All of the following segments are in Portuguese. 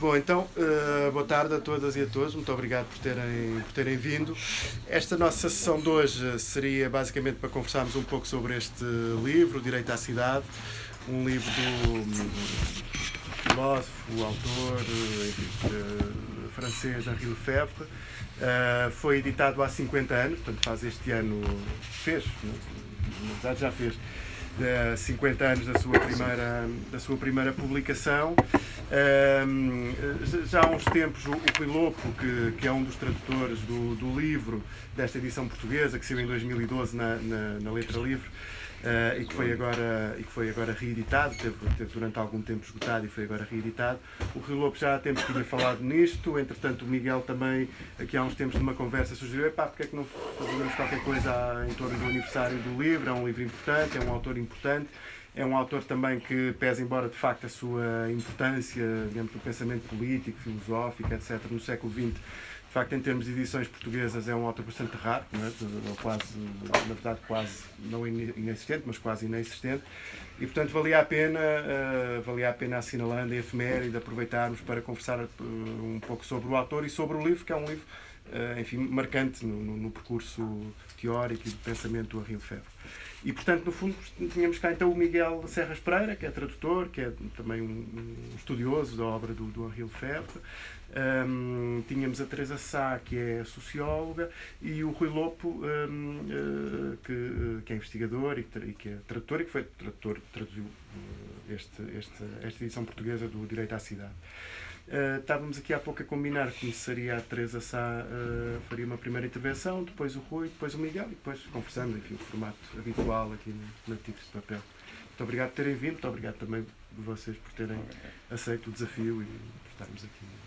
Bom, então, uh, boa tarde a todas e a todos. Muito obrigado por terem, por terem vindo. Esta nossa sessão de hoje seria basicamente para conversarmos um pouco sobre este livro, Direito à Cidade, um livro do filósofo, autor enfim, uh, francês Henri Lefebvre. Uh, foi editado há 50 anos, portanto faz este ano, fez, na verdade já fez, de 50 anos da sua primeira, da sua primeira publicação. Um, já há uns tempos, o, o que, que é um dos tradutores do, do livro, desta edição portuguesa, que saiu em 2012 na, na, na Letra Livre, Uh, e, que foi agora, e que foi agora reeditado, teve, teve, durante algum tempo esgotado e foi agora reeditado. O Rio Lobo já há tempos tinha falado nisto, entretanto o Miguel também, aqui há uns tempos numa conversa, sugeriu, epá, porque é que não fazemos qualquer coisa em torno do aniversário do livro, é um livro importante, é um autor importante, é um autor também que pesa embora de facto a sua importância dentro do pensamento político, filosófico, etc., no século XX, de facto, em termos de edições portuguesas, é um autor bastante raro, não é? quase, na verdade, quase não inexistente, mas quase inexistente. E, portanto, valia a pena, uh, valia a pena assinalando a efeméride, aproveitarmos para conversar uh, um pouco sobre o autor e sobre o livro, que é um livro, uh, enfim, marcante no, no, no, percurso teórico e de pensamento do Henri Lefebvre. E, portanto, no fundo, tínhamos cá então o Miguel Serras Pereira, que é tradutor, que é também um, estudioso da obra do, do Henri Lefebvre. Um, tínhamos a Teresa Sá, que é socióloga, e o Rui Lopo, um, uh, eh, que, uh, que, é investigador e, e, que é tradutor, e que foi tradutor, traduziu uh, este, este, esta edição portuguesa do Direito à Cidade. estávamos aqui há pouco a combinar que começaria a Teresa Sá, faria uma primeira intervenção, depois o Rui, depois o Miguel, e depois conversando, enfim, o formato habitual aqui no Tigres de Papel. Muito obrigado por terem vindo, muito obrigado também vocês por terem aceito o desafio e por estarmos aqui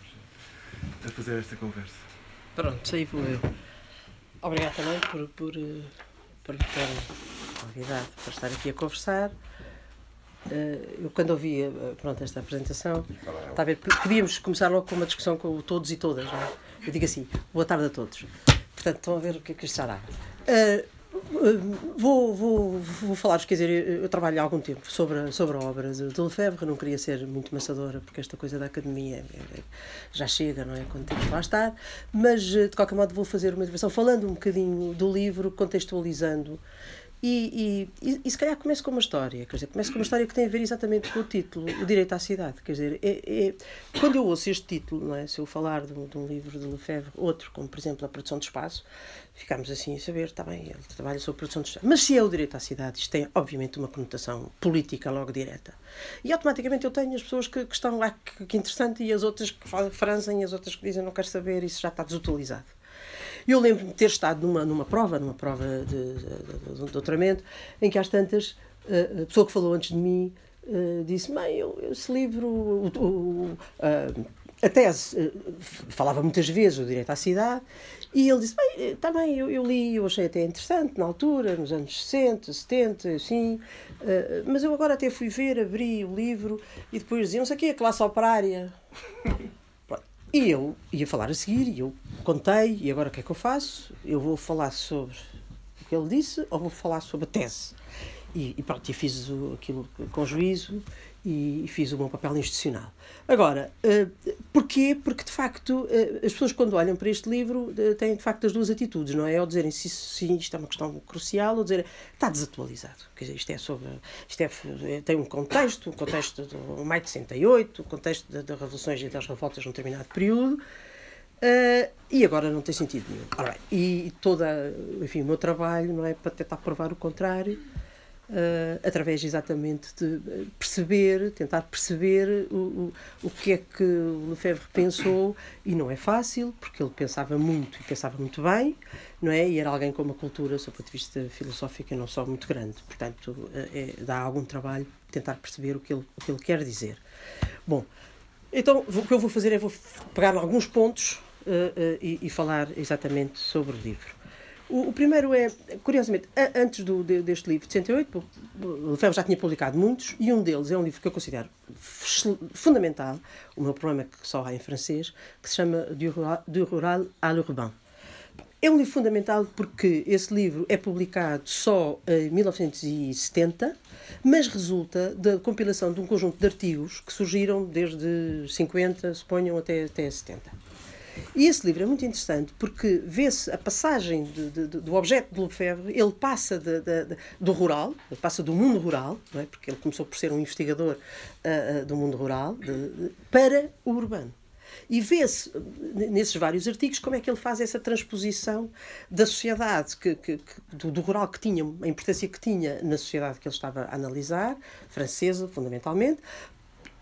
a fazer esta conversa. Pronto, aí vou eu. Obrigado também por, por, por me terem convidado para estar aqui a conversar. Eh, eu, quando ouvi eh, pronto, esta apresentação, está a ver, podíamos começar logo com uma discussão com todos e todas. Não é? Eu digo assim: boa tarde a todos. Portanto, estão a ver o que é que isto será. Vou, vou, vou falar quer dizer, eu trabalho há algum tempo sobre, sobre a obra de, Lefebvre, não queria ser muito maçadora, porque esta coisa da academia é, é, já chega, não é? Quando temos que lá estar, mas de qualquer modo vou fazer uma intervenção falando um bocadinho do livro, contextualizando e, e, e, se calhar começo com uma história, quer dizer, começo com uma história que tem a ver exatamente com o título, O Direito à Cidade. Quer dizer, é, é, quando eu ouço este título, não é? se eu falar de um, de um, livro de Lefebvre, outro, como por exemplo a produção de espaço, ficamos assim a saber, está bem, ele trabalha sobre produção de espaço. Mas se é o direito à cidade, isto tem obviamente uma conotação política logo direta. E automaticamente eu tenho as pessoas que, que estão lá, que, que interessante, e as outras que franzem, as outras que dizem não quero saber, isso já está desatualizado. Eu lembro-me de ter estado numa, numa prova, numa prova de, de, de, doutoramento, em que às tantas, eh, a pessoa que falou antes de mim uh, disse: Mãe, eu, esse livro, o, o, uh, a tese, falava muitas vezes o direito à cidade, e ele disse: Bem, está bem, eu, eu, li, eu achei até interessante na altura, nos anos 60, 70, assim, mas eu agora até fui ver, abri o livro e depois dizia: Não sei o que, a classe operária. E eu ia falar a seguir, e eu contei, e agora o que é que eu faço? Eu vou falar sobre o que ele disse ou vou falar sobre a tese? E, e pronto, e fiz aquilo com juízo e, fiz o meu papel institucional. Agora, uh, porquê? Porque de facto uh, as pessoas quando olham para este livro uh, têm de facto as duas atitudes, não é? Ou dizerem se, se isto é uma questão crucial, ou dizer está desatualizado. Quer dizer, isto é sobre. Isto é, tem um contexto, um contexto do maio de 68, o um contexto das revoluções e das revoltas num determinado período. E agora não tem sentido nenhum. Ora, e toda, enfim, o meu trabalho não é para tentar provar o contrário, Uh, através exatamente de perceber, tentar perceber o, o, o que é que o Lefebvre pensou, e não é fácil, porque ele pensava muito e pensava muito bem, não é? E era alguém com uma cultura, do ponto de vista filosófico, não só muito grande. Portanto, uh, é, dá algum trabalho tentar perceber o que ele, o que ele quer dizer. Bom, então o que eu vou fazer é vou pegar alguns pontos uh, e, e falar exatamente sobre o livro. O, o, primeiro é, curiosamente, a, antes do, de, deste livro de 68, o Lefebvre já tinha publicado muitos, e um deles é um livro que eu considero fundamental, o meu problema é que só há em francês, que se chama Du Rural, du rural à l'Urbain. É um livro fundamental porque esse livro é publicado só em 1970, mas resulta da compilação de um conjunto de artigos que surgiram desde 50, suponham, até, até 70. E esse livro é muito interessante porque vê-se a passagem de, de, de, do objeto de Lefebvre, ele passa do rural, ele passa do mundo rural, é? porque ele começou por ser um investigador uh, uh, do mundo rural, para o urbano. E vê-se nesses vários artigos como é que ele faz essa transposição da sociedade, que, que, que do, do, rural que tinha, a importância que tinha na sociedade que ele estava a analisar, francesa fundamentalmente,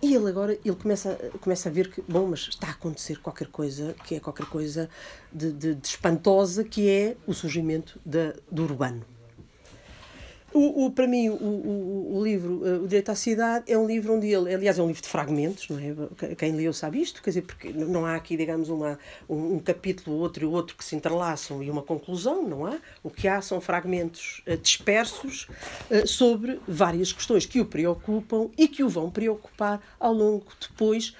e ele agora ele começa, começa a ver que, bom, mas está a acontecer qualquer coisa que é qualquer coisa de, de, de espantosa, que é o surgimento da, do urbano. O, o, para mim, o, o, o, livro eh, O Direito à Cidade é um livro onde ele, aliás, é um livro de fragmentos, não é? Quem leu sabe isto, quer dizer, porque não há aqui, digamos, uma, um, um capítulo, outro e outro que se entrelaçam e uma conclusão, não há? O que há são fragmentos uh, dispersos uh, sobre várias questões que o preocupam e que o vão preocupar ao longo depois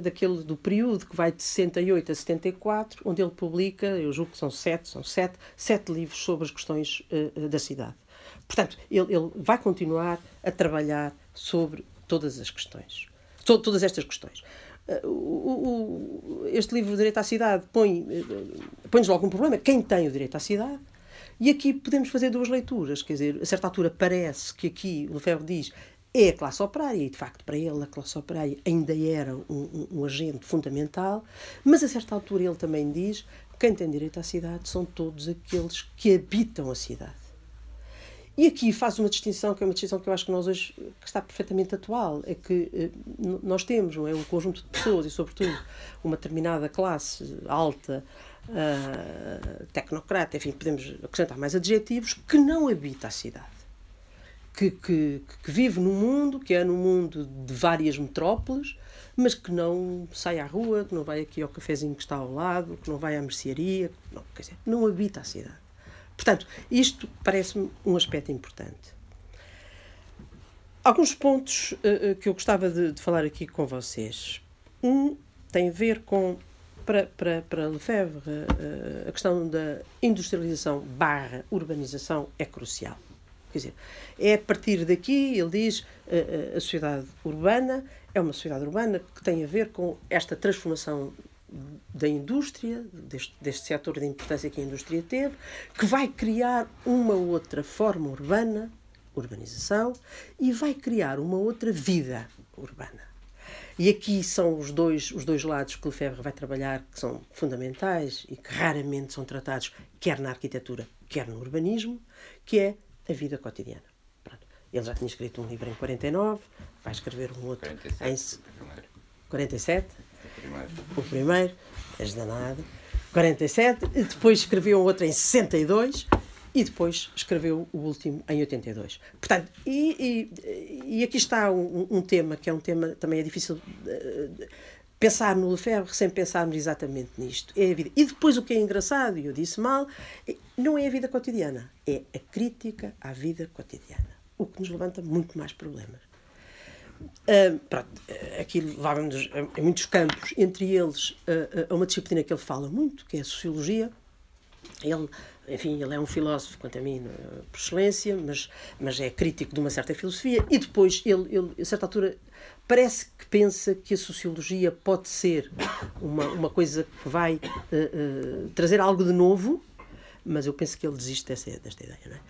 daquele do período que vai de 68 a 74, onde ele publica, eu julgo que são sete, são sete, sete livros sobre as questões da cidade. Portanto, ele, ele vai continuar a trabalhar sobre todas as questões. todas estas questões. Uh, o, o, este livro, Direito à Cidade, põe, uh, põe-nos logo um problema. Quem tem o direito à cidade? E aqui podemos fazer duas leituras. Quer dizer, a certa altura parece que aqui o Lefebvre diz é a classe operária, e de facto para ele a classe operária ainda era um, um, um agente fundamental, mas a certa altura ele também diz quem tem direito à cidade são todos aqueles que habitam a cidade. E aqui faz uma distinção, que é uma distinção que eu acho que nós hoje que está perfeitamente atual, é que eh, nós temos não é, um conjunto de pessoas e, sobretudo, uma determinada classe alta, uh, tecnocrata, enfim, podemos acrescentar mais adjetivos, que não habita a cidade. Que, que, que vive num mundo, que é num mundo de várias metrópoles, mas que não sai à rua, que não vai aqui ao cafezinho que está ao lado, que não vai à mercearia, não, quer dizer, não habita a cidade. Portanto, isto parece-me um aspecto importante. Alguns pontos uh, que eu gostava de, de, falar aqui com vocês. Um tem a ver com, para, para, para Lefebvre, uh, a questão da industrialização barra urbanização é crucial. Quer dizer, é a partir daqui, ele diz, uh, a sociedade urbana é uma sociedade urbana que tem a ver com esta transformação da indústria, deste, deste setor de importância que a indústria teve, que vai criar uma outra forma urbana, urbanização, e vai criar uma outra vida urbana. E aqui são os dois, os dois lados que Lefebvre vai trabalhar, que são fundamentais e que raramente são tratados, quer na arquitetura, quer no urbanismo, que é a vida cotidiana. Pronto. Ele já tinha escrito um livro em 49, vai escrever um outro 47, em 47 primeiro. O primeiro, és danado. 47, depois escreveu outro em 62 e depois escreveu o último em 82. Portanto, e, e, e aqui está um, um, tema que é um tema também é difícil uh, pensar no Lefebvre sem pensarmos exatamente nisto. É a vida. E depois o que é engraçado, e eu disse mal, é, não é a vida cotidiana, é a crítica à vida cotidiana, o que nos levanta muito mais problemas. Uh, pronto, aqui levava-nos em muitos campos, entre eles uh, a uma disciplina que ele fala muito, que é a sociologia. Ele, enfim, ele é um filósofo, quanto a mim, por excelência, mas, mas é crítico de uma certa filosofia. E depois, ele, ele, a certa altura, parece que pensa que a sociologia pode ser uma, uma coisa que vai uh, trazer algo de novo, mas eu penso que ele desiste dessa, desta ideia.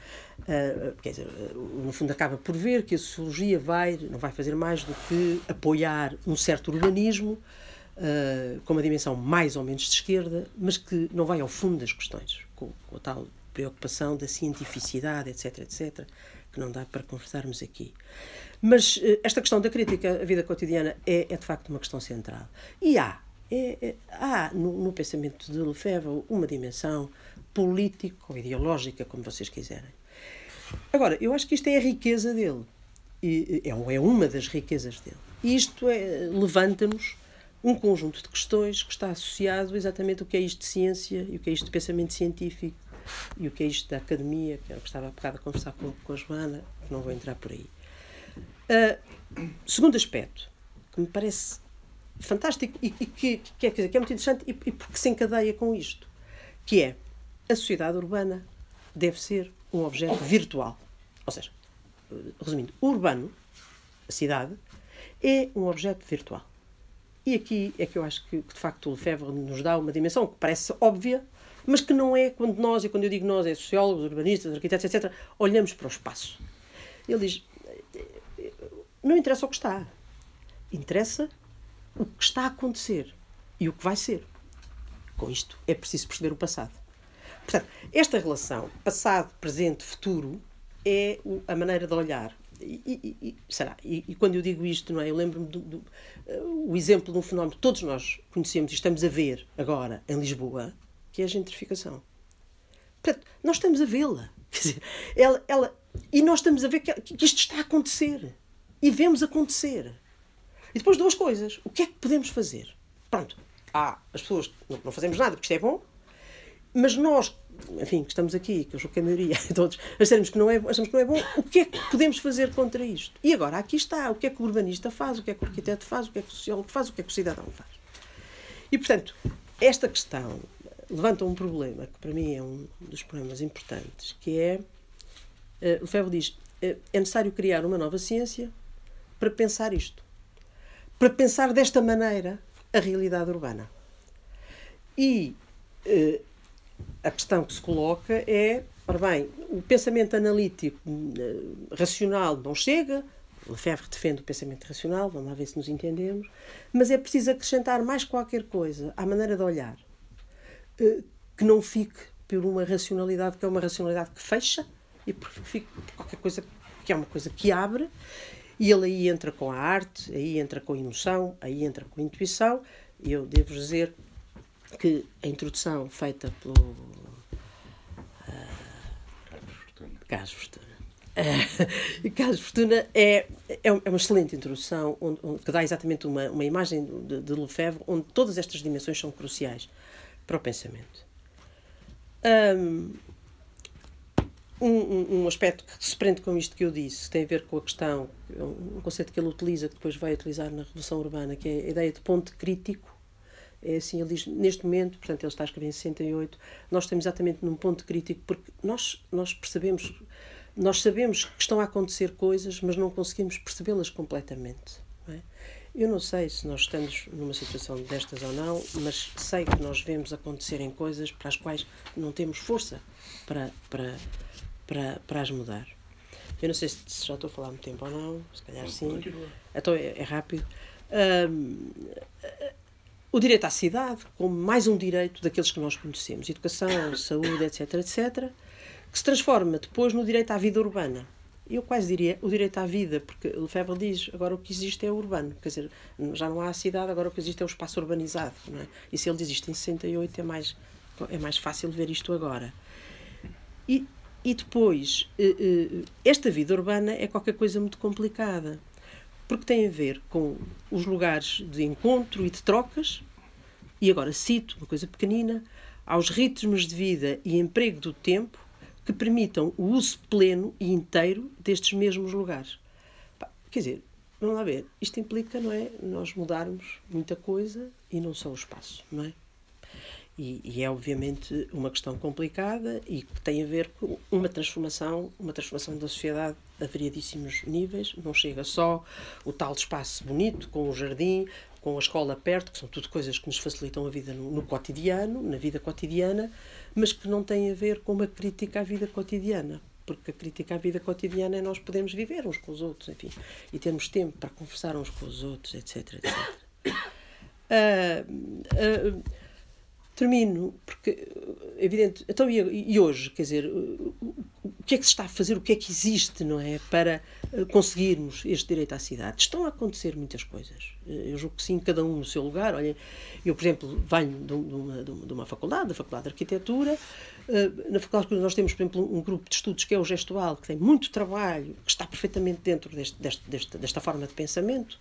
É? Uh, quer dizer, uh, no fundo acaba por ver que a sociologia vai, não vai fazer mais do que apoiar um certo urbanismo uh, com uma dimensão mais ou menos de esquerda, mas que não vai ao fundo das questões, com, com a tal preocupação da cientificidade, etc, etc, que não dá para conversarmos aqui. Mas esta questão da crítica à vida cotidiana é, é de facto uma questão central. E há, é, é, há no, no pensamento de Lefebvre uma dimensão político ou ideológica, como vocês quiserem. Agora, eu acho que isto é a riqueza dele. E, é, é uma das riquezas dele. E isto é, levanta-nos um conjunto de questões que está associado exatamente o que é isto de ciência e o que é isto de pensamento científico e o que é isto da academia, que era o que estava a bocado a conversar com, com a Joana, que não vou entrar por aí. Uh, segundo aspecto, que me parece fantástico e, e que, que, é, que, é muito interessante e, e porque se encadeia com isto, que é a sociedade urbana deve ser um objeto virtual. Ou seja, resumindo, o urbano, a cidade, é um objeto virtual. E aqui é que eu acho que, de facto, o Lefebvre nos dá uma dimensão que parece óbvia, mas que não é quando nós, e quando eu digo nós, é sociólogos, urbanistas, arquitetos, etc., olhamos para o espaço. Ele diz: não interessa o que está, interessa o que está a acontecer e o que vai ser. Com isto é preciso perceber o passado. Portanto, esta relação passado, presente, futuro é a maneira de olhar. E, e, e será? E, e, quando eu digo isto, não é? Eu lembro-me do, do uh, o exemplo de um fenómeno que todos nós conhecemos e estamos a ver agora em Lisboa, que é a gentrificação. Portanto, nós estamos a vê-la. Ela, ela, e nós estamos a ver que, que isto está a acontecer. E vemos acontecer. E depois duas coisas. O que é que podemos fazer? Pronto, há as pessoas não fazemos nada porque isto é bom, mas nós, enfim, que estamos aqui, que eu julgo que a maioria, todos, achamos que, não é, achamos que não é bom, o que é que podemos fazer contra isto? E agora, aqui está, o que é que o urbanista faz, o que é que o arquiteto faz, o que é que o sociólogo faz, o que é que o cidadão faz. E, portanto, esta questão levanta um problema, que para mim é um dos problemas importantes, que é, uh, o Febro diz, uh, é necessário criar uma nova ciência para pensar isto. Para pensar desta maneira a realidade urbana. E uh, a questão que se coloca é, ora bem, o pensamento analítico uh, racional não chega, Lefebvre defende o pensamento racional, vamos lá ver se nos entendemos, mas é preciso acrescentar mais qualquer coisa à maneira de olhar, uh, que não fique por uma racionalidade que é uma racionalidade que fecha e fique por qualquer coisa que é uma coisa que abre, e ele aí entra com a arte, aí entra com a emoção, aí entra com a intuição, eu devo dizer que a introdução feita pelo uh, Carlos Fortuna. Uh, Carlos Fortuna é, é, é uma excelente introdução onde, onde, que dá exatamente uma, uma imagem de, de Lefebvre onde todas estas dimensões são cruciais para o pensamento. Um, um, um, aspecto que se prende com isto que eu disse tem a ver com a questão, um conceito que ele utiliza, que depois vai utilizar na Revolução Urbana, que é a ideia de ponto crítico é assim, ele diz, neste momento, portanto, ele está a escrever em 68, nós estamos exatamente num ponto crítico, porque nós, nós percebemos, nós sabemos que estão a acontecer coisas, mas não conseguimos percebê-las completamente. Não é? Eu não sei se nós estamos numa situação destas ou não, mas sei que nós vemos acontecerem coisas para as quais não temos força para, para, para, para as mudar. Eu não sei se já estou a falar muito tempo ou não, se calhar sim. Então é, é rápido. Um, o direito à cidade como mais um direito daqueles que nós conhecemos, educação, saúde, etc, etc, que se transforma depois no direito à vida urbana. Eu quase diria o direito à vida, porque Lefebvre diz agora o que existe é o urbano, quer dizer, já não há a cidade, agora o que existe é o espaço urbanizado. Não é? E se ele diz isto em 68, é mais, é mais fácil ver isto agora. E, e depois, eh, eh, esta vida urbana é qualquer coisa muito complicada porque tem a ver com os lugares de encontro e de trocas, e agora cito uma coisa pequenina, aos ritmos de vida e emprego do tempo que permitam o uso pleno e inteiro destes mesmos lugares. Quer dizer, vamos lá ver, isto implica, não é, nós mudarmos muita coisa e não só o espaço, não é? E, e, é obviamente uma questão complicada e que tem a ver com uma transformação, uma transformação da sociedade a variadíssimos níveis. Não chega só o tal espaço bonito, com o jardim, com a escola perto, que são tudo coisas que nos facilitam a vida no, no cotidiano, na vida cotidiana, mas que não tem a ver com uma crítica à vida cotidiana. Porque a crítica à vida cotidiana é nós podemos viver uns com os outros, enfim, e termos tempo para conversar uns com os outros, etc. etc. Uh, uh, Termino, porque evidente. Então, e, e hoje, quer dizer, o que é que se está a fazer, o que é que existe, não é, para eh, conseguirmos este direito à cidade? Estão a acontecer muitas coisas. Eh, eu julgo que sim, cada um no seu lugar. Olha, eu, por exemplo, venho de uma, de uma faculdade, da Faculdade de Arquitetura. Na faculdade nós temos, por exemplo, um grupo de estudos que é o gestual, que tem muito trabalho, que está perfeitamente dentro deste, deste, desta forma de pensamento.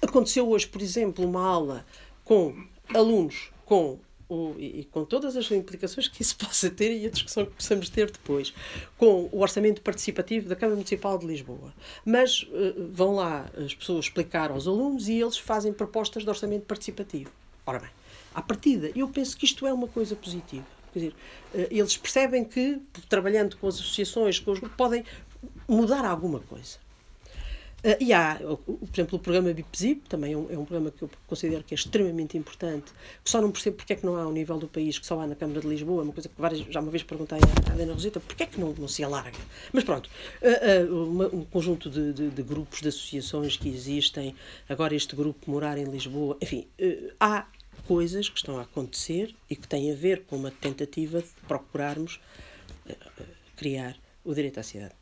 Aconteceu hoje, por exemplo, uma aula com alunos com o, e com todas as implicações que isso possa ter e a discussão que possamos ter depois, com o orçamento participativo da Câmara Municipal de Lisboa. Mas uh, vão lá as pessoas explicar aos alunos e eles fazem propostas de orçamento participativo. Ora bem, à partida, eu penso que isto é uma coisa positiva. Quer dizer, uh, eles percebem que, trabalhando com as associações, com os podem mudar alguma coisa. Uh, e há, por exemplo, o programa BIPZIP, também é um, é um, programa que eu considero que é extremamente importante, que só não percebo porque é que não há ao nível do país, que só há na Câmara de Lisboa, uma coisa que várias, já uma vez perguntei à Helena Rosita, porque é que não, não se alarga? Mas pronto, uh, uh, uma, um conjunto de, de, de, grupos, de associações que existem, agora este grupo Morar em Lisboa, enfim, há coisas que estão a acontecer e que têm a ver com uma tentativa de procurarmos criar o direito à cidade.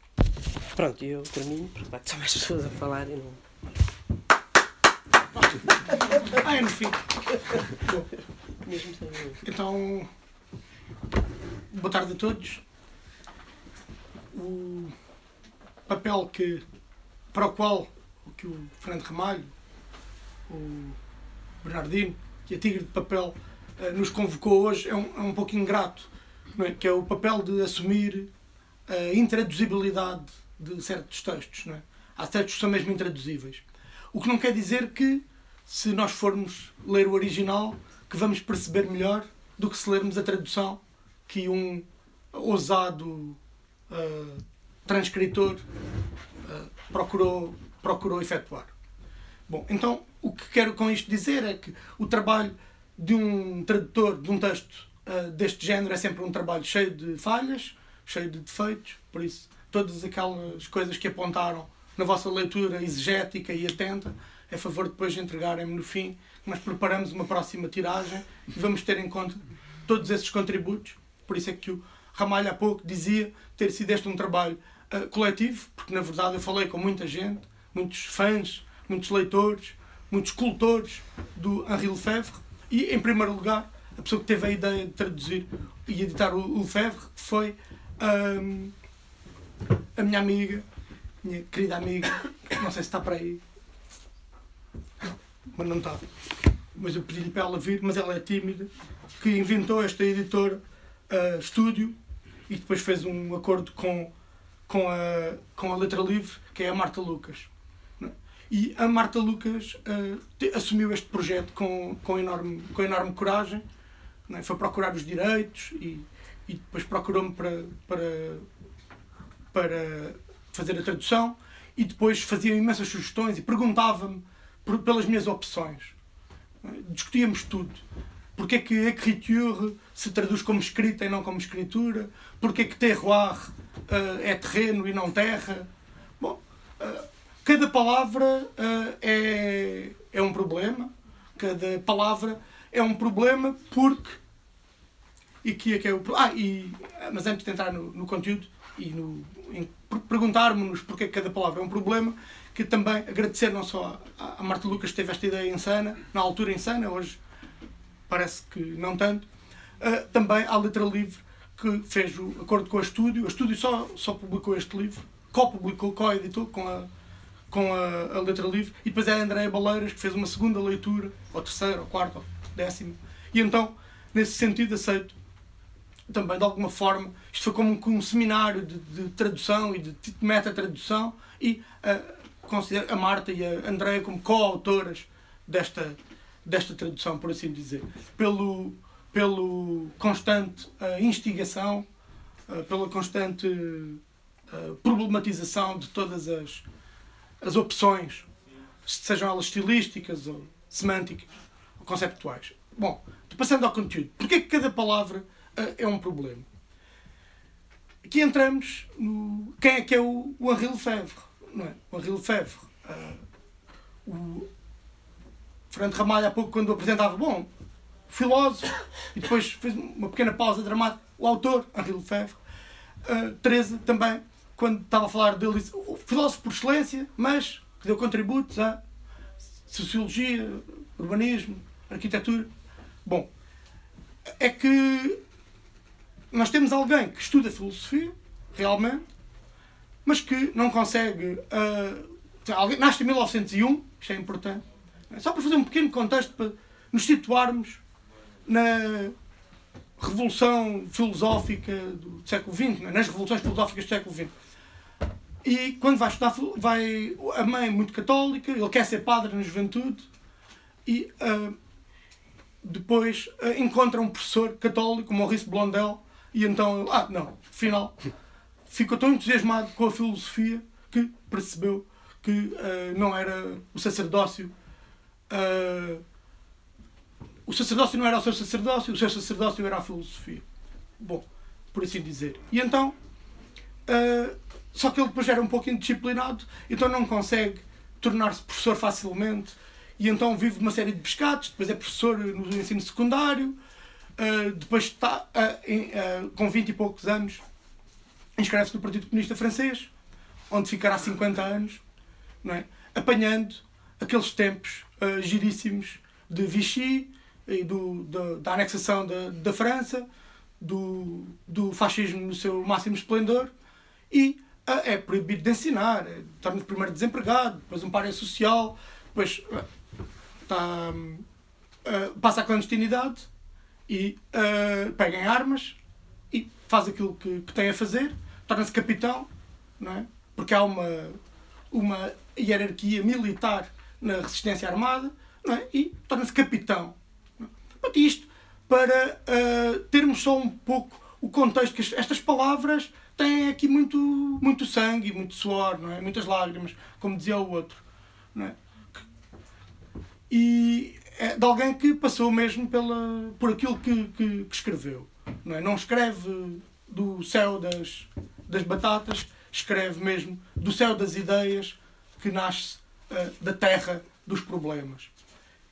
Pronto, eu termino, porque vai ter mais pessoas a falar e não. Ah, é no fim. Então, boa tarde a todos. O papel que, para o qual que o Fernando Ramalho, o Bernardino e a Tigre de Papel eh, nos convocou hoje é um, é um pouco ingrato, é? que é o papel de assumir a intraduzibilidade de certos textos. Não é? Há textos que são mesmo intraduzíveis. O que não quer dizer que, se nós formos ler o original, que vamos perceber melhor do que se lermos a tradução que um ousado uh, transcritor uh, procurou, procurou efetuar. Bom, então o que quero com isto dizer é que o trabalho de um tradutor de um texto uh, deste género é sempre um trabalho cheio de falhas, cheio de defeitos, por isso todas aquelas coisas que apontaram na vossa leitura exegética e atenta, é favor depois de entregarem-me no fim, nós preparamos uma próxima tiragem e vamos ter em conta todos esses contributos. Por isso é que o Ramalho há pouco dizia ter sido este um trabalho uh, coletivo, porque na verdade eu falei com muita gente, muitos fãs, muitos leitores, muitos cultores do Henri Lefebvre e, em primeiro lugar, a pessoa que teve a ideia de traduzir e editar o Lefebvre foi um, a minha amiga, minha querida amiga, não sei se está para aí, mas não está. Mas eu pedi-lhe para ela vir, mas ela é tímida, que inventou esta editora uh, estúdio e depois fez um acordo com, com, a, com a Letra Livre, que é a Marta Lucas. É? E a Marta Lucas uh, te, assumiu este projeto com, com, enorme, com enorme coragem, é? foi procurar os direitos e e depois procurou-me para, para, para fazer a tradução e depois fazia imensas sugestões e perguntava-me pelas minhas opções. Discutíamos tudo. Porquê que écriture se traduz como escrita e não como escritura? Porquê que terroir uh, é terreno e não terra? Bom, uh, cada palavra uh, é, é um problema. Cada palavra é um problema porque e que é que é o. Ah, e, mas antes de entrar no, no conteúdo e no, perguntarmos-nos porque é que cada palavra é um problema, que também agradecer não só a, a Marta Lucas que teve esta ideia insana, na altura insana, hoje parece que não tanto, uh, também à Letra Livre que fez o acordo com a Estúdio. A Estúdio só, só publicou este livro, co-publicou, co-editou com a, com a, a, Letra Livre, e depois é a Andréia Baleiras que fez uma segunda leitura, ou terceira, ou quarta, ou décima. E então, nesse sentido, aceito também de alguma forma, isto foi como um, um seminário de, de, tradução e de, de meta-tradução e uh, considero a Marta e a Andrea como co-autoras desta, desta tradução, por assim dizer. Pelo, pelo constante uh, instigação, uh, pela constante uh, problematização de todas as, as opções, sejam elas estilísticas ou semânticas ou conceptuais. Bom, passando ao conteúdo. Porquê que cada palavra é um problema. Aqui entramos no. Quem é que é o, o Henri Lefebvre? Não é? O Henri Lefebvre. Uh, o Fernando Ramalho, há pouco, quando o apresentava, bom, filósofo, e depois fez uma pequena pausa dramática, o autor, Henri Lefebvre. Uh, Teresa também, quando estava a falar dele, disse, o filósofo por excelência, mas que deu contributos a sociologia, urbanismo, arquitetura. Bom, é que nós temos alguém que estuda filosofia, realmente, mas que não consegue. Uh, alguém, nasce em 1901, isto é importante, só para fazer um pequeno contexto para nos situarmos na revolução filosófica do século XX, é? nas revoluções filosóficas do século XX. E quando vai estudar, vai, a mãe é muito católica, ele quer ser padre na juventude, e uh, depois uh, encontra um professor católico, Maurice Blondel, e então, ah, não, afinal, ficou tão entusiasmado com a filosofia que percebeu que uh, não era o sacerdócio. Uh, o sacerdócio não era o seu sacerdócio, o seu sacerdócio era a filosofia. Bom, por assim dizer. E então, uh, só que ele depois era um pouco indisciplinado, então não consegue tornar-se professor facilmente, e então vive uma série de pescados, depois é professor no ensino secundário, uh, depois está em, com 20 e poucos anos, inscreve-se no Partido Comunista Francês, onde ficará 50 anos, não é? apanhando aqueles tempos uh, giríssimos de Vichy e do, da, da anexação da, da França, do, do fascismo no seu máximo esplendor, e uh, é proibido de ensinar, é, torna-se primeiro desempregado, depois um párea social, depois uh, tá, passa à clandestinidade e pega em armas e faz aquilo que, que tem a fazer, torna-se capitão, não é? porque há uma, uma hierarquia militar na resistência armada não é? e torna-se capitão. É? Isto para uh, termos só um pouco o contexto, que estas palavras têm aqui muito, muito sangue, muito suor, não é? muitas lágrimas, como dizia o outro. Não é? E é de alguém que passou mesmo pela, por aquilo que, que, que escreveu. Não, é? não escreve do céu das, das batatas, escreve mesmo do céu das ideias que nasce uh, da terra dos problemas.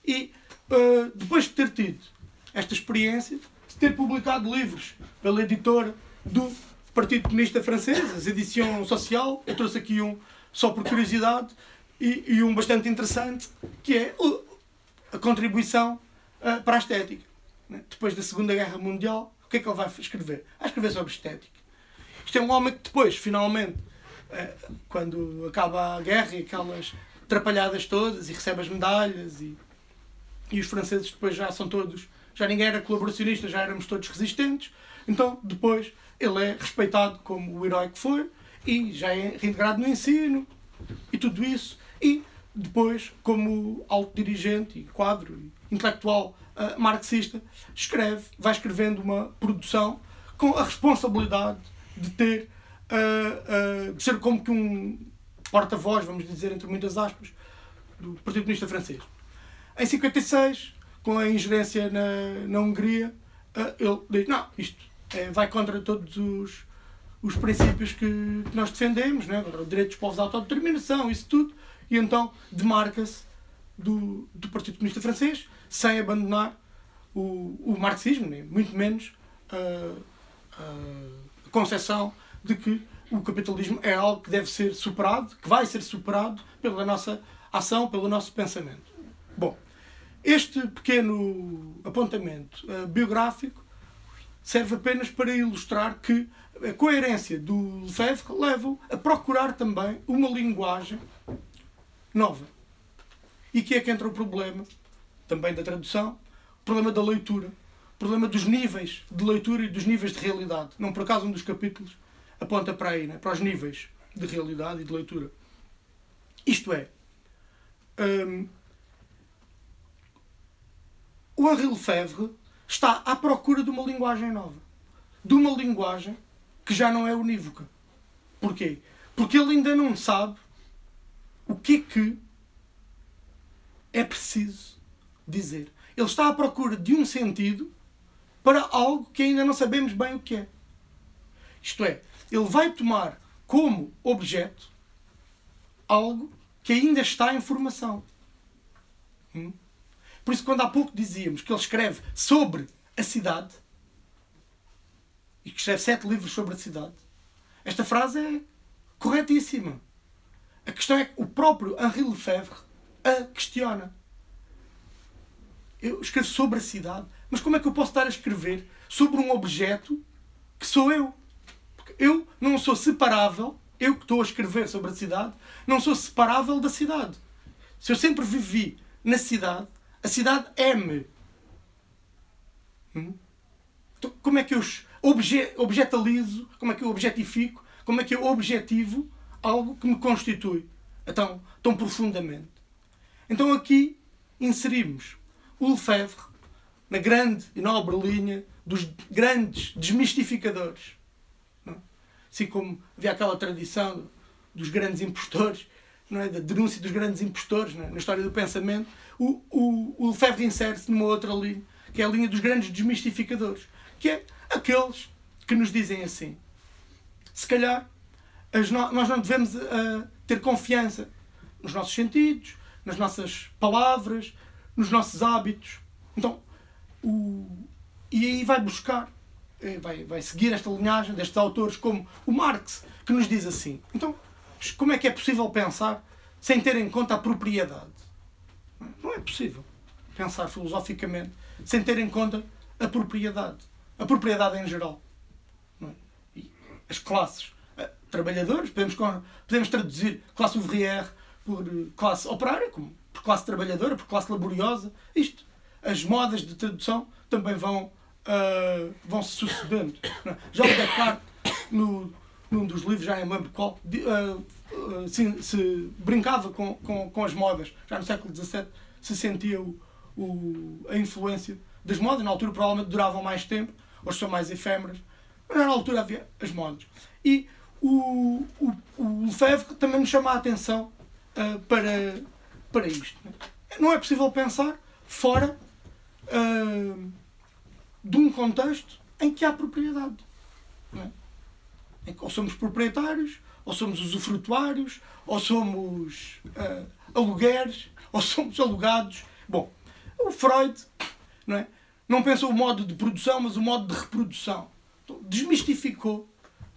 E uh, depois de ter tido esta experiência, de ter publicado livros pela editora do Partido Comunista Francês, as edição social, eu trouxe aqui um só por curiosidade e, e um bastante interessante, que é a contribuição uh, para a estética. Né? Depois da Segunda Guerra Mundial, o que é que ele vai escrever? Vai escrever sobre estética. Isto é um homem que depois, finalmente, eh, quando acaba a guerra e aquelas atrapalhadas todas e recebe as medalhas e, e os franceses depois já são todos, já ninguém era colaboracionista, já éramos todos resistentes, então depois ele é respeitado como o herói que foi e já é reintegrado no ensino e tudo isso e depois como alto dirigente e quadro intelectual uh, marxista escreve, vai escrevendo uma produção com a responsabilidade de ter, uh, uh, de ser como que um porta-voz, vamos dizer, entre muitas aspas, do Partido Comunista Francês. Em 56, com a ingerência na, na Hungria, ele diz: não, isto é, vai contra todos os, os princípios que, que nós defendemos, né? o direito dos povos à autodeterminação, isso tudo, e então demarca-se do, do Partido Comunista Francês, sem abandonar o, o marxismo, nem muito menos. Uh, concepção de que o capitalismo é algo que deve ser superado, que vai ser superado pela nossa ação, pelo nosso pensamento. Bom, este pequeno apontamento uh, biográfico serve apenas para ilustrar que a coerência do Lefebvre leva a procurar também uma linguagem nova. E que é que entra o problema também da tradução, o problema da leitura problema dos níveis de leitura e dos níveis de realidade. Não por acaso um dos capítulos aponta para aí, né? para os níveis de realidade e de leitura. Isto é, um, o Henri Lefebvre está à procura de uma linguagem nova. De uma linguagem que já não é unívoca. Porquê? Porque ele ainda não sabe o que é que é preciso dizer. Ele está à procura de um sentido para algo que ainda não sabemos bem o que é. Isto é, ele vai tomar como objeto algo que ainda está em formação. Hum? Por isso, quando há pouco dizíamos que ele escreve sobre a cidade e que escreve sete livros sobre a cidade, esta frase é corretíssima. A questão é que o próprio Henri Lefebvre a questiona. Eu escrevo sobre a cidade, mas como é que eu posso estar a escrever sobre um objeto que sou eu? Porque eu não sou separável, eu que estou a escrever sobre a cidade, não sou separável da cidade. Se eu sempre vivi na cidade, a cidade é-me. Hum? Então, como é que eu obje objetalizo, como é que eu objetifico, como é que eu objetivo algo que me constitui tão, tão profundamente? Então aqui inserimos o Lefebvre na grande e nobre linha dos grandes desmistificadores. Não? É? Assim como havia aquela tradição dos grandes impostores, não é? da denúncia dos grandes impostores é? na história do pensamento, o, o, o Lefebvre insere-se numa outra linha, que é a linha dos grandes desmistificadores, que é aqueles que nos dizem assim: se calhar no, nós não devemos uh, ter confiança nos nossos sentidos, nas nossas palavras, nos nossos hábitos. Então, o, e aí vai buscar, eh, vai, vai seguir esta linhagem destes autores como o Marx, que nos diz assim: então, como é que é possível pensar sem ter em conta a propriedade? Não é possível pensar filosoficamente sem ter em conta a propriedade. A propriedade em geral. É? As classes. Trabalhadores, podemos, podemos traduzir classe ouvrière por eh, classe operária, como por classe trabalhadora, por classe laboriosa. Isto. As modas de tradução também vão, uh, vão se sucedendo. É? Já o Descartes, no, num dos livros, já não lembro qual, uh, se, se, brincava com, com, com as modas. Já no século XVII se sentia o, o, a influência das modas. Na altura provavelmente duravam mais tempo, hoje são mais efêmeras, mas na altura havia as modas. E o, o, o Lefebvre também nos chama a atenção uh, para, para isto. Não é possível pensar fora uh, de um contexto em que há propriedade. É? Ou somos proprietários, ou somos usufrutuários, ou somos uh, alugueres, ou somos alugados. Bom, o Freud não, é? não pensou o modo de produção, mas o modo de reprodução. Então, desmistificou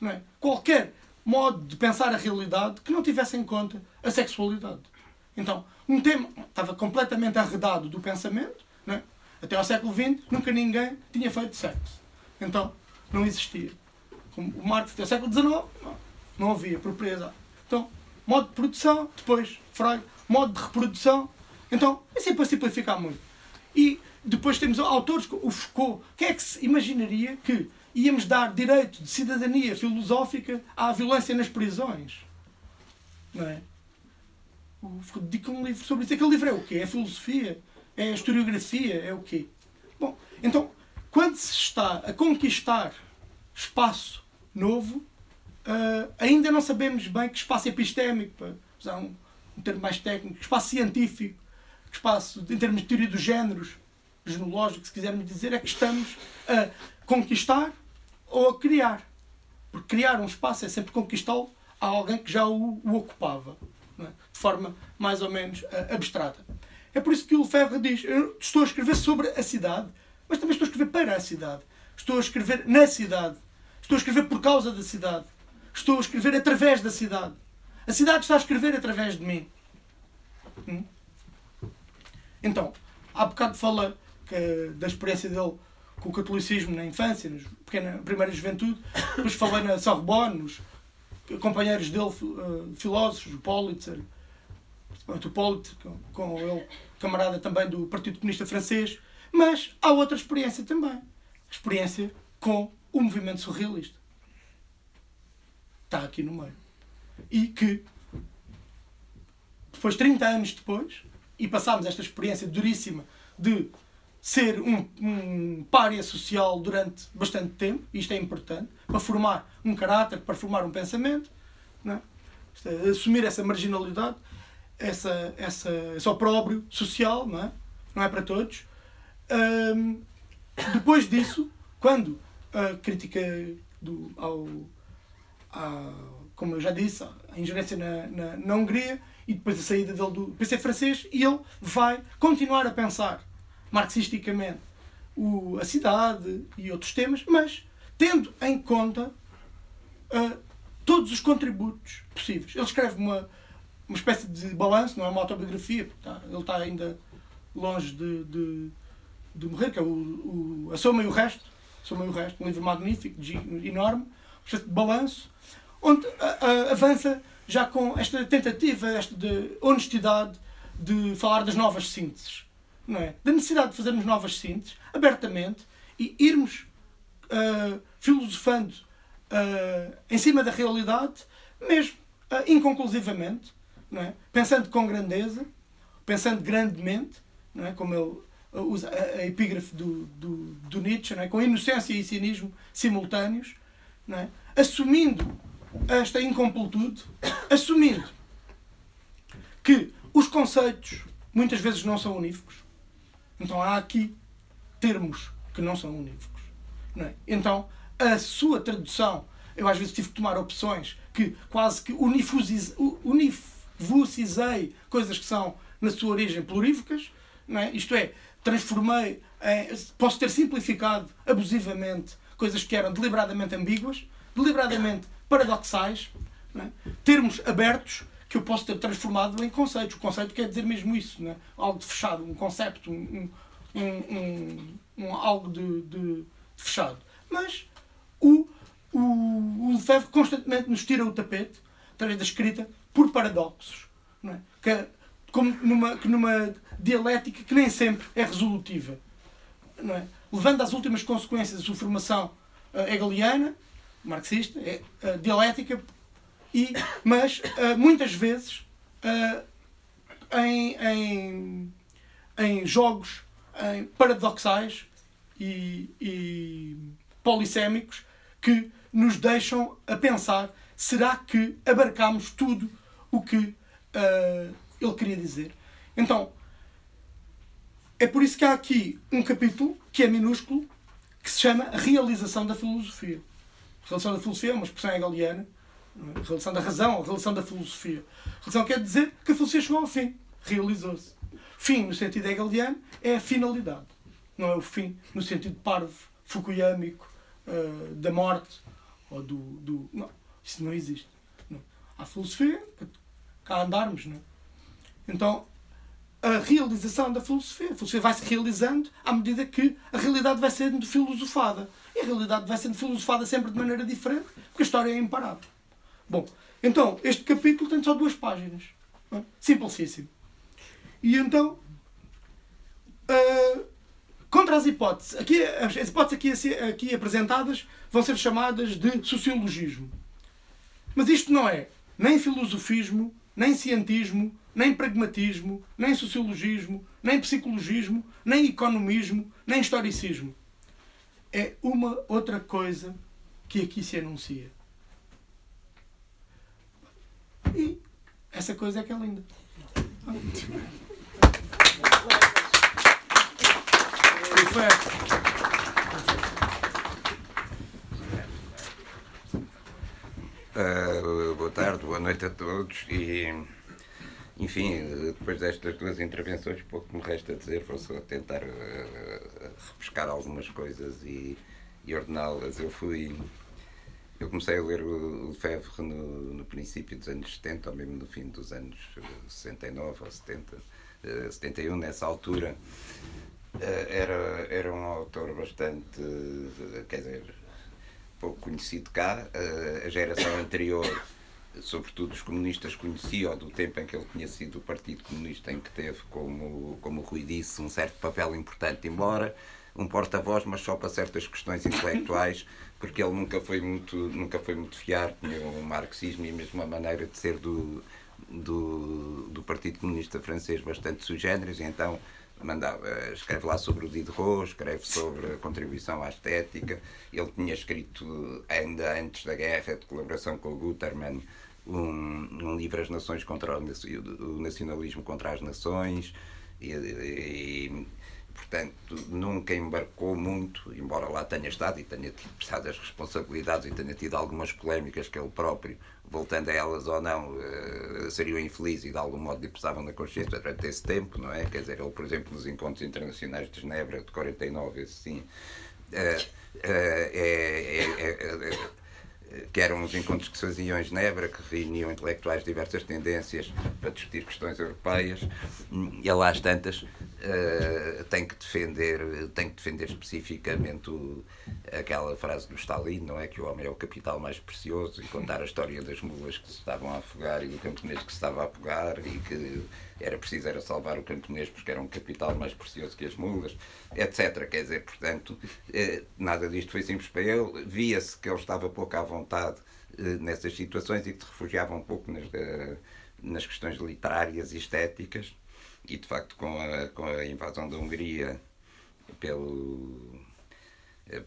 é? qualquer modo de pensar a realidade que não tivesse em conta a sexualidade. Então, um tema estava completamente arredado do pensamento, é? Até ao século XX, nunca ninguém tinha feito sexo. Então, não existia. Como o Marx até o século XIX, não, não havia propriedade. Então, modo de produção, depois Freud, modo de reprodução. Então, assim para simplificar muito. E depois temos autores, o Foucault. Quem é que se imaginaria que íamos dar direito de cidadania filosófica à violência nas prisões? Não é? Dedica um livro sobre isso. Aquele livro é o quê? É filosofia? É historiografia? É o quê? Bom, então, quando se está a conquistar espaço novo, uh, ainda não sabemos bem que espaço epistémico, para usar um, um termo mais técnico, espaço científico, espaço em termos de teoria dos géneros, genológico, se quisermos dizer, é que estamos a conquistar ou a criar. Porque criar um espaço é sempre conquistá-lo a alguém que já o, o ocupava, é? de forma mais ou menos uh, abstrata. É por isso que o Lefebvre diz: Eu estou a escrever sobre a cidade, mas também estou a escrever para a cidade. Estou a escrever na cidade. Estou a escrever por causa da cidade. Estou a escrever através da cidade. A cidade está a escrever através de mim. Hum? Então, há bocado fala que, da experiência dele com o catolicismo na infância, na pequena, primeira juventude. Depois falei na Sorbonne, nos companheiros dele, uh, filósofos, o Pulitzer, o Pulitzer, com, com ele, camarada também do Partido Comunista Francês. Mas há outra experiência também. A experiência com o movimento surrealista. Está aqui no meio. E que, depois, 30 anos depois, e passámos esta experiência duríssima de ser um, um pária social durante bastante tempo, isto é importante, para formar um caráter, para formar um pensamento, não é? é assumir essa marginalidade, essa, essa, esse opróbrio social, não é? Não é para todos. Um, depois disso, quando a crítica do, ao, ao, como eu já disse, a ingerência na, na, na Hungria e depois a saída dele do PC francês, e ele vai continuar a pensar marxisticamente o, a cidade e outros temas, mas tendo em conta uh, todos os contributos possíveis. Ele escreve uma, uma espécie de balanço, não é uma autobiografia, porque está, ele está ainda longe de, de, de morrer, que é o, o, A Soma e o Resto, Soma e o Resto, um livro magnífico, enorme, uma espécie de balanço, onde uh, uh, avança já com esta tentativa esta de honestidade de falar das novas sínteses. Não é? Da necessidade de fazermos novas sínteses abertamente e irmos uh, filosofando uh, em cima da realidade, mesmo uh, inconclusivamente, não é? pensando com grandeza, pensando grandemente, não é? como ele usa a, a epígrafe do, do, do Nietzsche, não é? com inocência e cinismo simultâneos, não é? assumindo esta incompletude, assumindo que os conceitos muitas vezes não são unívocos. Então há aqui termos que não são unívocos. Não é? Então a sua tradução, eu às vezes tive que tomar opções que quase que univocizei coisas que são na sua origem plurívocas, não é? isto é, transformei, em, posso ter simplificado abusivamente coisas que eram deliberadamente ambíguas, deliberadamente paradoxais, é? termos abertos que eu posso ter transformado em conceitos. O conceito quer dizer mesmo isso, é? algo de fechado, um concepto, um, um, um, um algo de, de, fechado. Mas o, o, o Lefebvre constantemente nos tira o tapete, através da escrita, por paradoxos. Não é? que, como numa, que numa dialética que nem sempre é resolutiva. Não é? Levando às últimas consequências a sua formação uh, hegeliana, marxista, é, uh, dialética, e, mas uh, muitas vezes uh, em, em, em, jogos em paradoxais e, e polissémicos que nos deixam a pensar será que abarcamos tudo o que uh, ele queria dizer. Então, é por isso que há aqui um capítulo que é minúsculo que se chama Realização da Filosofia. Realização da filosofia é uma expressão hegeliana a relação da razão, a relação da filosofia. A relação quer dizer que a filosofia chegou ao fim, realizou-se. Fim, no sentido hegeliano, é a finalidade. Não é o fim no sentido parvo, fukuyamico, uh, da morte, ou do, do... Não, isso não existe. Não. Há filosofia, cá andarmos. Não é? Então, a realização da filosofia. A filosofia vai se realizando à medida que a realidade vai sendo filosofada. E a realidade vai sendo filosofada sempre de maneira diferente, porque a história é imparável. Bom, então, este capítulo tem só duas páginas. É? Simplicíssimo. E então, uh, contra as hipóteses, aqui, as hipóteses aqui, aqui apresentadas vão ser chamadas de sociologismo. Mas isto não é nem filosofismo, nem cientismo, nem pragmatismo, nem sociologismo, nem psicologismo, nem economismo, nem historicismo. É uma outra coisa que aqui se anuncia. E essa coisa é que é linda. Uh, boa tarde, boa noite a todos e enfim, depois destas duas intervenções pouco me resta dizer, vou só tentar uh, repescar algumas coisas e, e ordená-las. Eu fui eu comecei a ler o Lefebvre no, no princípio dos anos 70, ou mesmo no fim dos anos 69 ou 70, 71, nessa altura. Eh, era, era um autor bastante, quer dizer, pouco conhecido cá. Eh, a geração anterior, sobretudo os comunistas, conheciam do tempo em que ele tinha sido o Partido Comunista, em que teve, como, como o Rui disse, um certo papel importante, embora um porta-voz, mas só para certas questões intelectuais porque ele nunca foi muito, nunca foi muito fiar, tinha um marxismo e mesmo uma maneira de ser do, do, do Partido Comunista Francês bastante sui generis, e então mandava, escreve lá sobre o Diderot, escreve sobre a contribuição à estética. Ele tinha escrito, ainda antes da guerra, de colaboração com o Gutermann, um, um livro As Nações contra o, o Nacionalismo contra as Nações. E, e, portanto, nunca embarcou muito, embora lá tenha estado e tenha prestado as responsabilidades e tenha tido algumas polémicas que ele próprio, voltando a elas ou não, uh, seriam infelizes e de algum modo lhe pesavam na consciência durante esse tempo, não é? Quer dizer, ele, por exemplo, nos encontros internacionais de Genebra de 49, assim, uh, uh, é, é, é, que eram os encontros que se faziam em Genebra, que reuniam intelectuais de diversas tendências para discutir questões europeias, e lá às tantas uh, tem que defender, tem que defender especificamente o, aquela frase do Stalin, não é? Que o homem é o capital mais precioso e contar a história das mulas que se estavam a afogar e do camponês que se estava a afogar e que era preciso era salvar o camponês porque era um capital mais precioso que as mulas, etc. Quer dizer, portanto, uh, nada disto foi simples para ele. Via-se que ele estava pouco à vontade uh, nessas situações e que se refugiava um pouco nas, nas questões literárias e estéticas e de facto com a, com a invasão da Hungria pelo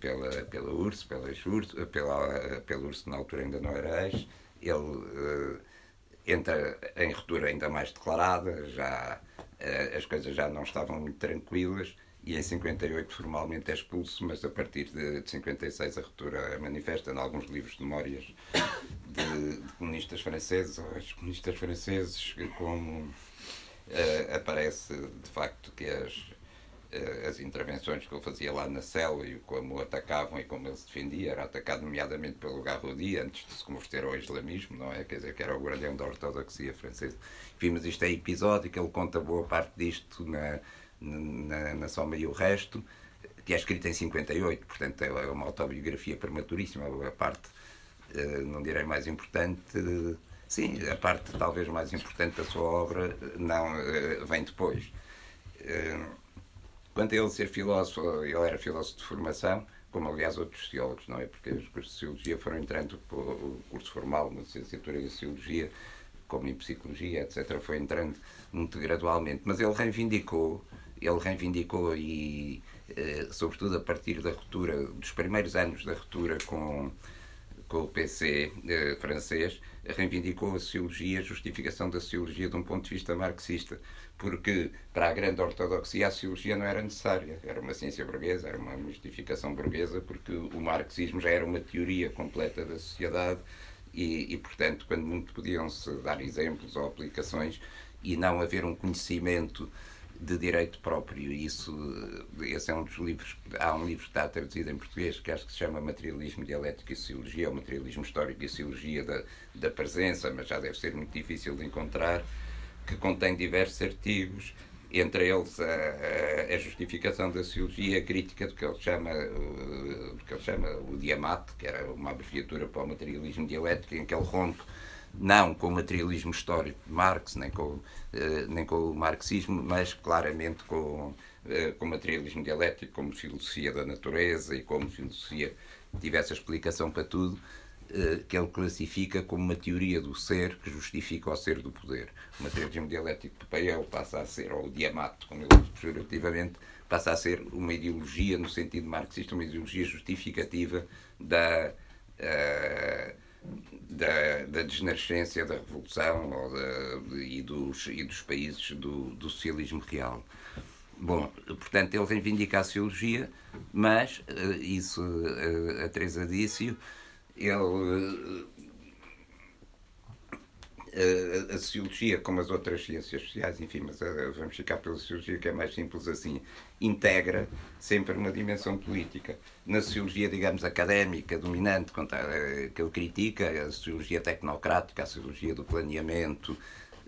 pela, pela URSS, pela URSS, pela, pela URSS na altura ainda não era ex, ele uh, entra em ruptura ainda mais declarada, já, uh, as coisas já não estavam muito tranquilas e em 58 formalmente é expulso, mas a partir de, de 56 a ruptura manifesta em alguns livros de memórias de, de comunistas franceses, ou os comunistas franceses, como uh, aparece de facto que as, uh, as intervenções que ele fazia lá na cela e como o atacavam e como ele se defendia, era atacado nomeadamente pelo Garrodi antes de se converter ao islamismo, não é? Quer dizer, que era o guardião da ortodoxia francesa. Mas isto é episódico, ele conta boa parte disto na na, na Soma e o Resto, que é escrita em 58, portanto é uma autobiografia prematuríssima, a parte, eh, não direi mais importante, sim, a parte talvez mais importante da sua obra não eh, vem depois. Eh, quanto a ele ser filósofo, ele era filósofo de formação, como aliás outros sociólogos, não é? Porque os cursos de Sociologia foram entrando, o curso formal na licenciatura de Sociologia, como em Psicologia, etc., foi entrando muito gradualmente, mas ele reivindicou ele reivindicou e, eh, sobretudo a partir da ruptura, dos primeiros anos da ruptura com, com o PC eh, francês, reivindicou a sociologia, a justificação da sociologia de um ponto de vista marxista, porque para a grande ortodoxia a sociologia não era necessária, era uma ciência burguesa, era uma mistificação burguesa, porque o marxismo já era uma teoria completa da sociedade e, e portanto, quando muito podiam-se dar exemplos ou aplicações e não haver um conhecimento de direito próprio. Isso, esse é um dos livros. Há um livro que está traduzido em português que acho que se chama Materialismo Dialético e Sociologia, ou Materialismo Histórico e Sociologia da, da Presença, mas já deve ser muito difícil de encontrar, que contém diversos artigos, entre eles a, a, justificação da sociologia, a crítica do que ele chama, do que ele chama o Diamate, que era uma abreviatura para o materialismo dialético, em que ele rompe não com o materialismo histórico de Marx, nem com, eh, nem com o marxismo, mas claramente com, eh, com o materialismo dialético, como filosofia da natureza e como filosofia que tivesse a explicação para tudo, eh, que ele classifica como uma teoria do ser que justifica o ser do poder. O materialismo dialético de Paiel passa a ser, ou o diamato, como ele diz pejorativamente, passa a ser uma ideologia, no sentido marxista, uma ideologia justificativa da. Uh, da, da desnascência da Revolução ou da, e, dos, e dos países do, do socialismo real. Bom, portanto, ele reivindica a sociologia, mas, eh, isso eh, a Teresa disse ele a, sociologia, como as outras ciências sociais, enfim, mas eh, vamos ficar pela sociologia que é mais simples assim, integra sempre uma dimensão política. Na sociologia, digamos, académica, dominante, eh, que ele critica, a sociologia tecnocrática, a sociologia do planeamento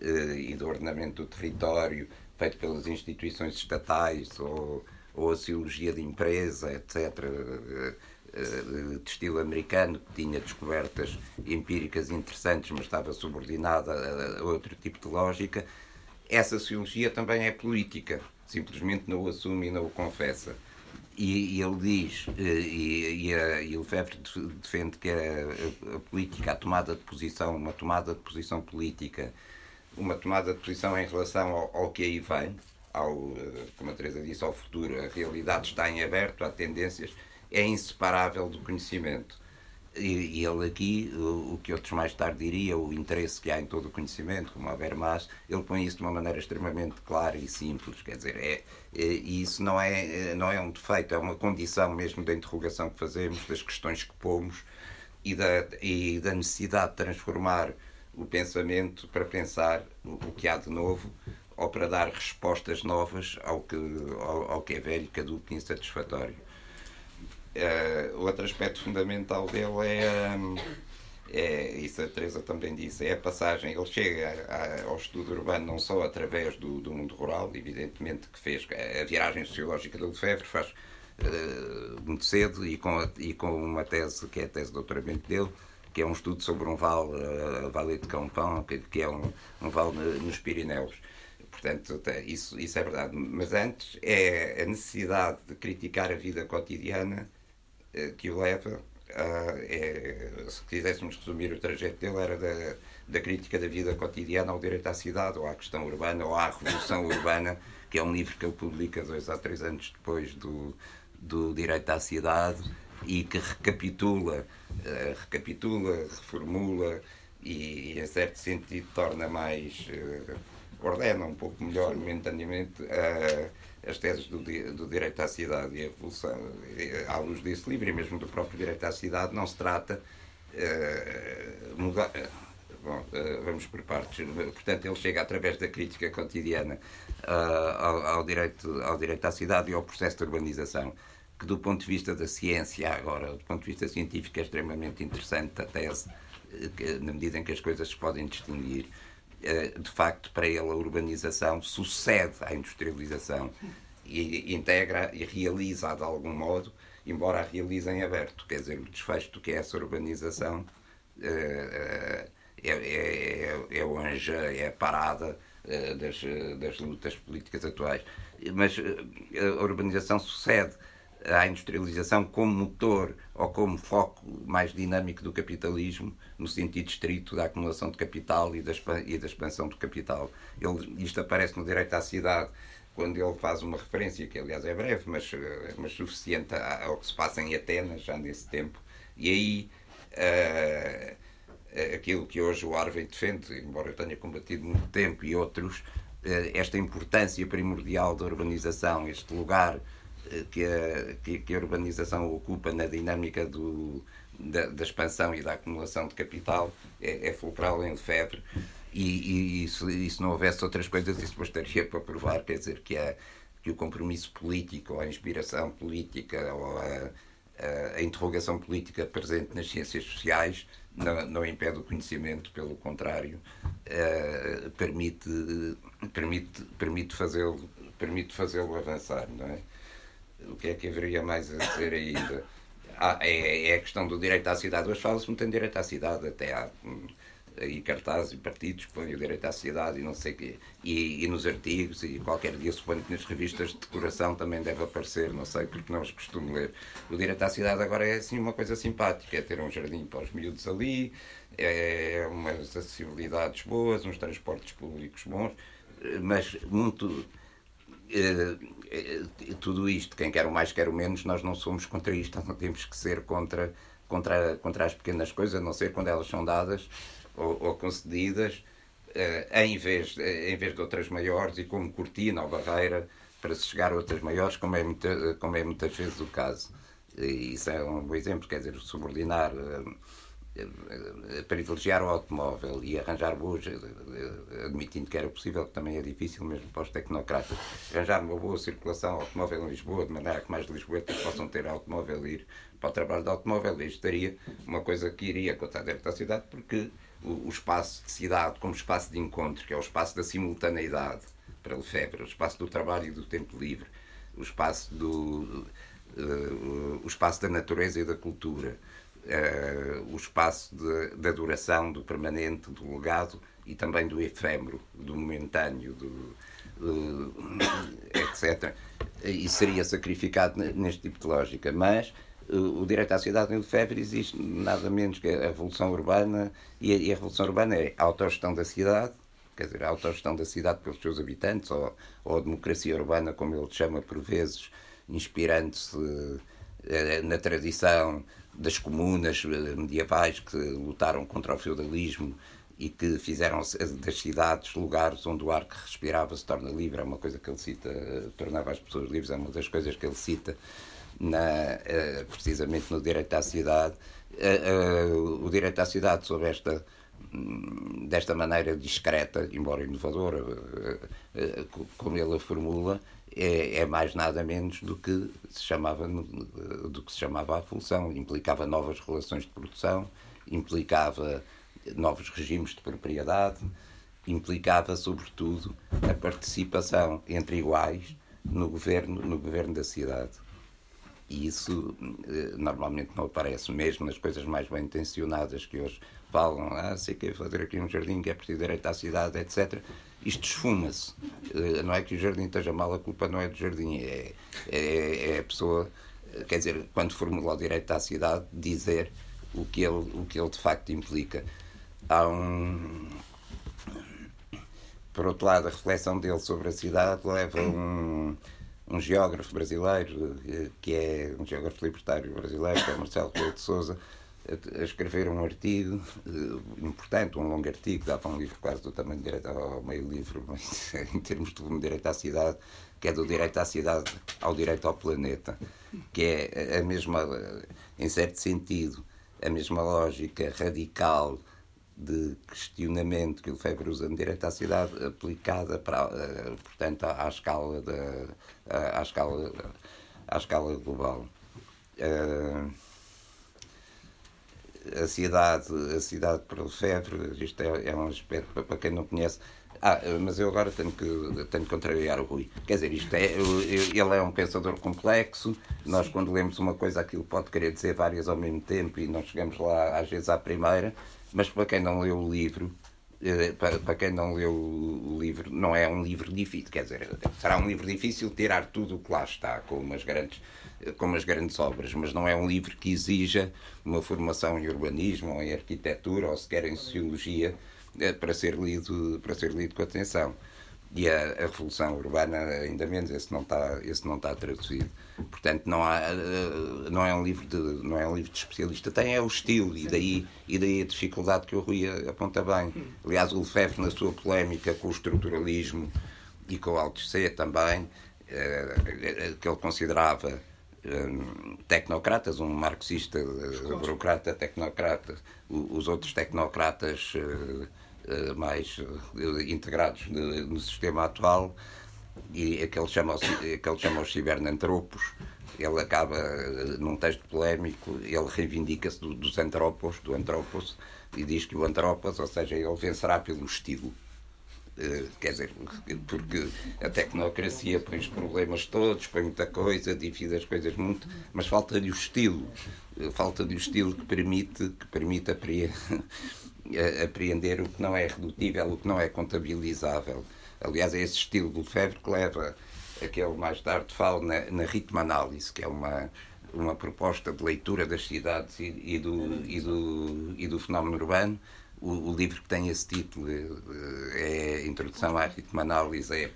eh, e do ordenamento do território, feito pelas instituições estatais, ou, ou a sociologia de empresa, etc de estilo americano, que tinha descobertas empíricas interessantes, mas estava subordinada a outro tipo de lógica. Essa sociologia também é política, simplesmente não o assume e não o confessa. E, e ele diz, eh, e, e, a, e o Lefebvre defende que a, a, política, a tomada de posição, uma tomada de posição política, uma tomada de posição em relação ao, ao que aí vem, ao, eh, como a Teresa disse, ao futuro, a realidade está em aberto, há tendências é inseparável do conhecimento. E, e ele aqui, o, o, que outros mais tarde diriam, o interesse que há em todo o conhecimento, como Habermas, ele põe isso de uma maneira extremamente clara e simples, quer dizer, é, é, isso não é, não é um defeito, é uma condição mesmo da interrogação que fazemos, das questões que pomos e da, e da necessidade de transformar o pensamento para pensar o que há de novo ou para dar respostas novas ao que, ao, ao que é velho, caduco e insatisfatório. Uh, outro aspecto fundamental dele é, um, é, isso a Teresa também disse, é a passagem, ele chega a, ao estudo urbano não só através do, do mundo rural, evidentemente que fez a viagem sociológica do Lefebvre, faz uh, muito cedo e com, a, e com uma tese que é a tese de doutoramento dele, que é um estudo sobre um vale, uh, Vale de Campão, que, que é um, um vale nos Pirineus. Portanto, isso, isso é verdade. Mas antes é a necessidade de criticar a vida cotidiana que o leva uh, é, se quiséssemos resumir o trajeto dele, era da, da crítica da vida cotidiana ao direito à cidade, ou à questão urbana, ou à revolução urbana, que é um livro que ele publica dois ou três anos depois do, do direito à cidade e que recapitula, uh, recapitula, reformula e, em certo sentido, torna mais. Uh, ordena um pouco melhor, momentaneamente, uh, as teses do, do, direito à cidade e a revolução. À luz desse livro, e mesmo do próprio direito à cidade, não se trata. Uh, mudar, Bom, vamos por partes. Portanto, ele chega através da crítica cotidiana ao, ao, direito, ao direito à cidade e ao processo de urbanização que do ponto de vista da ciência agora, do ponto de vista científico é extremamente interessante a tese, eh, que, na medida em que as coisas se podem distinguir. Eh, de facto, para ele a urbanização sucede à industrialização e integra e realiza de algum modo, embora a realize em aberto. Quer dizer, o desfecho do que é essa urbanização eh, é, é, é, é o anja, é a parada das, das lutas políticas atuais. Mas a urbanização sucede à industrialização como motor ou como foco mais dinâmico do capitalismo, no sentido estrito da acumulação de capital e da, expansão do capital. Ele, isto aparece no Direito à Cidade, quando ele faz uma referência, que aliás é breve, mas, eh, mas suficiente ao que se passa em Atenas, já nesse tempo. E aí. Uh, aquilo que hoje o Harvey defende, embora eu tenha combatido muito tempo, e outros, esta importância primordial da urbanização, este lugar que a, que, que a urbanização ocupa na dinâmica do, da, da, expansão e da acumulação de capital é, é fulcral em Lefebvre e, e, se, e, se, não houvesse outras coisas isso bastaria para provar, quer dizer, que, a, que o compromisso político ou a inspiração política ou a, a, a interrogação política presente nas ciências sociais não, não impede o conhecimento, pelo contrário, uh, permite, permite, permite fazê-lo permite fazê-lo avançar, não é? O que é que haveria mais a dizer ainda? Ah, é, é, a questão do direito à cidade. Hoje fala-se muito em direito à cidade, até há hum, aí cartazes e partidos que põem o direito à cidade e não sei quê. E, e nos artigos, e qualquer dia suponho que nas revistas de decoração também deve aparecer, não sei, porque não os costumo ler. O direito à cidade agora é assim uma coisa simpática, é ter um jardim para os miúdos ali, é umas acessibilidades boas, uns transportes públicos bons, mas muito tudo isto, quem quer o mais quer o menos, nós não somos contra isto, não temos que ser contra, contra, contra as pequenas coisas, a não ser quando elas são dadas ou, ou concedidas, eh, em, vez, em vez de outras maiores e como cortina ou barreira para se chegar a outras maiores, como é, muita, como é muitas vezes o caso. E isso é um bom exemplo, quer dizer, subordinar eh, privilegiar o automóvel e arranjar boas, eh, admitindo que era possível, que também é difícil mesmo para os tecnocratas, arranjar uma boa circulação automóvel em Lisboa, de maneira que mais lisboetas possam ter automóvel e ir para o trabalho de automóvel. Isto estaria uma coisa que iria contar dentro da cidade, porque o, o, espaço de cidade como espaço de encontro, que é o espaço da simultaneidade para Lefebvre, o espaço do trabalho e do tempo livre, o espaço, do, uh, o espaço da natureza e da cultura, uh, o espaço de, da duração, do permanente, do legado e também do efêmero, do momentâneo, do, uh, etc. E seria sacrificado neste tipo de lógica. Mas uh, o direito à cidade em Lefebvre existe nada menos que a revolução urbana, e a, e a revolução urbana é a autogestão da cidade, quer dizer, a autogestão da cidade pelos seus habitantes, ou, ou a democracia urbana, como ele chama por vezes, inspirando-se na tradição das comunas eh, medievais que lutaram contra o feudalismo e que fizeram das cidades lugares onde o ar que respirava se torna livre, é uma coisa que ele cita, eh, tornava as pessoas livres, é uma das coisas que ele cita na, eh, precisamente no direito à cidade. O direito à cidade, sob esta hum, desta maneira discreta, embora inovadora, como ele a formula, é, é, mais nada menos do que se chamava do que se chamava a função. Implicava novas relações de produção implicava novos regimes de propriedade implicava sobretudo a participação entre iguais no governo no governo da cidade. E isso eh, normalmente não aparece mesmo nas coisas mais bem intencionadas que hoje falam ah sei que fazer aqui um jardim que é preciso direito à cidade etc isto esfuma-se. Eh, não é que o jardim esteja mal, a culpa não é do jardim, é, é, é a pessoa quer dizer, quando formula o direito à cidade, dizer o que ele, o que ele de facto implica. Há um. Por outro lado, a reflexão dele sobre a cidade leva um, um geógrafo brasileiro, que é um geógrafo libertário brasileiro, que é Marcelo Rebelo de Souza, a escrever um artigo uh, importante, um longo artigo, dava um livro quase do tamanho direito ao meio livro, mas em termos de direito à cidade, que é do direito à cidade ao direito ao planeta, que é a mesma, em certo sentido, a mesma lógica radical de questionamento que o Lefebvre usa no direito à cidade aplicada para, uh, portanto, à, escala da, à, escala à escala global. Uh, a cidade, a cidade para o Lefebvre, isto é, é um aspecto para quem não conhece, ah, mas eu agora tenho que, tenho que contrariar o Rui. Quer dizer, isto é, ele é um pensador complexo. Nós, quando lemos uma coisa, aquilo pode querer dizer várias ao mesmo tempo e nós chegamos lá, às vezes, à primeira. Mas para quem não leu o livro, para, para quem não leu o livro, não é um livro difícil. Quer dizer, será um livro difícil tirar tudo o que lá está, com umas grandes com umas grandes obras, mas não é um livro que exija uma formação em urbanismo ou em arquitetura ou sequer em sociologia é para ser lido, para ser lido com atenção. E a, a, Revolução Urbana, ainda menos, esse não está, esse não está traduzido. Portanto, não, há, eh, não, é um livro de, não é um livro de especialista. Tem é o estilo, e daí, e daí a dificuldade que o Rui aponta bem. Aliás, o Lefebvre, na sua polémica com o estruturalismo e com o Althusser também, eh, que ele considerava eh, tecnocratas, um marxista burocrata tecnocrata, os outros tecnocratas eh, mais eh, integrados no sistema atual e aquele chama, aquele chama os cibernantropos ele acaba eh, num texto polémico ele reivindica-se do, dos antropos do antropos e diz que o antropos ou seja ele vencerá pelo estilo. Quer dizer, porque a tecnocracia põe os problemas todos, põe muita coisa, divide as coisas muito, mas falta-lhe o estilo, falta-lhe o estilo que permite, que permite apreender o que não é redutível, o que não é contabilizável. Aliás, é esse estilo do Lefebvre que leva a que ele mais tarde fala na, na ritmo-análise, que é uma, uma proposta de leitura das cidades e, e, do, e, do, e do fenómeno urbano. O, o, livro que tem esse título eh, é Introdução à Ritmo-Análise, é,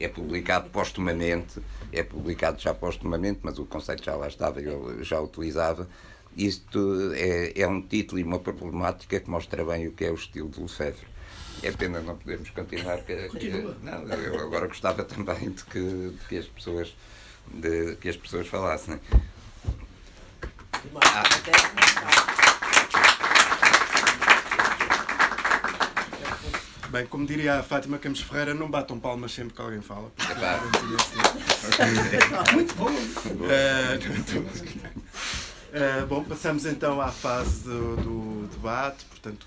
é publicado postumamente, é publicado já postumamente, mas o conceito já lá estava, eu já utilizava, isto é, é um título e uma problemática que mostra bem o que é o estilo de Lefebvre. É pena não podermos continuar. Que, que, não, eu agora gostava também de que, de que as pessoas de que as pessoas falassem. Ah. Bem, como diria a Fátima Campos Ferreira, não batam palmas sempre que alguém fala. É Muito bom! Uh, Uh, bom, passamos então à fase do, do, debate, portanto,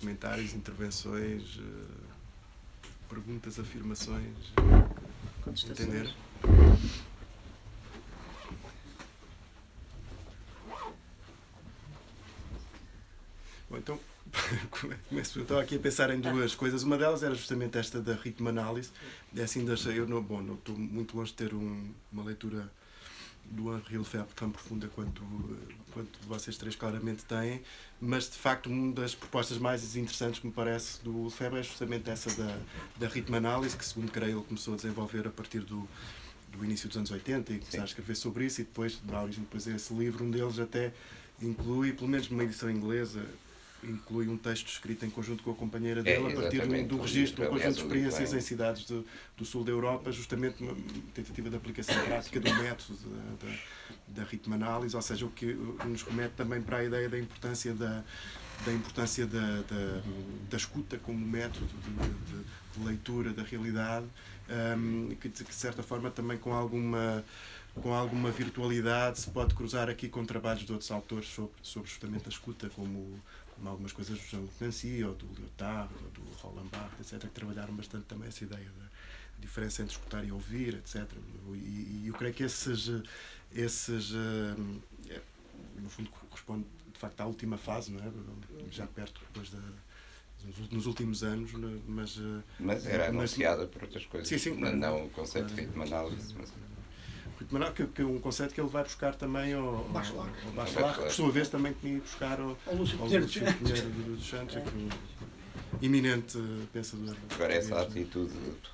comentários, intervenções, uh, perguntas, afirmações. Entender? Bom, então, começo, eu estava aqui a pensar em duas coisas. Uma delas era justamente esta da ritmo análise. É assim, eu não, bom, não estou muito longe de ter um, uma leitura do Henri Lefebvre tão profunda quanto, quanto vocês três claramente têm, mas de facto uma das propostas mais interessantes que me parece do Lefebvre é justamente essa da, da ritmo-análise, que segundo creio ele começou a desenvolver a partir do, do início dos anos 80 e começar a escrever sobre isso e depois dá origem depois a esse livro, um deles até inclui, pelo menos numa edição inglesa, inclui um texto escrito em conjunto com a companheira dele, é, a partir do, do registro, um conjunto de experiências em cidades do, do, sul da Europa, justamente uma tentativa de aplicação prática do método da, da, da ritmo-análise, ou seja, o que nos remete também para a ideia da importância da, da importância da, da, da escuta como método de, de, de leitura da realidade, um, que de certa forma também com alguma com alguma virtualidade se pode cruzar aqui com trabalhos de outros autores sobre, sobre justamente a escuta, como algumas coisas do Jean Nancy, ou do Lyotard, ou do Roland Barthes, etc., que trabalharam bastante também essa ideia da diferença entre escutar e ouvir, etc. E, e eu creio que esses, esses eh, no fundo, corresponde de facto à última fase, não é? já perto depois da nos últimos anos, mas... Eh, mas era anunciada por outras coisas. Sim, sim. Não, não o conceito de ritmo análise. Mas... Rito Manuel, que, que é um conceito que ele vai buscar também ao, ao, Bachelard. ao Bachelard, que por sua vez também tinha ido buscar ao, Ao Lúcio Pinheiro dos Pinheiro dos Santos, aqui um eminente pensador. Agora, essa atitude,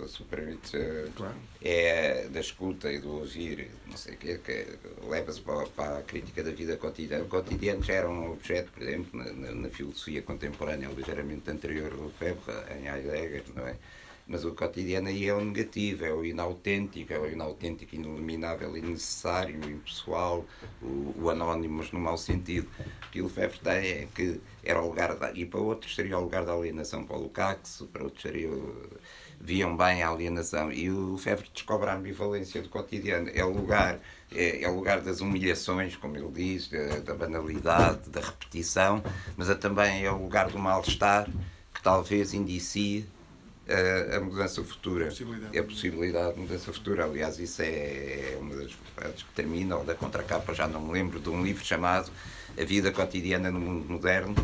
se me permite, Claro. é da escuta e do ouvir, não sei o quê, que leva-se para, para a crítica da vida cotidiana. O cotidiano já era um objeto, por exemplo, na, na- na filosofia contemporânea, ligeiramente anterior ao Lefebvre, em Heidegger, não é? Mas o cotidiano aí é o negativo, é o inautêntico, é o inautêntico, inominável, innecessário, impessoal, o, o mas no mau sentido. Que o Lefebvre tem é que era o lugar, da, e para outros seria o lugar da alienação, para o Lukács, para outros seria viam bem a alienação e o Lefebvre descobre a ambivalência do cotidiano é o lugar é, é o lugar das humilhações como ele diz da, da banalidade da repetição mas é também é o lugar do mal-estar que talvez indicie eh, a mudança futura Possibilidade. é a possibilidade de mudança futura aliás isso é, é uma das partes que termina ou da contracapa já não me lembro de um livro chamado A Vida Cotidiana no Mundo Moderno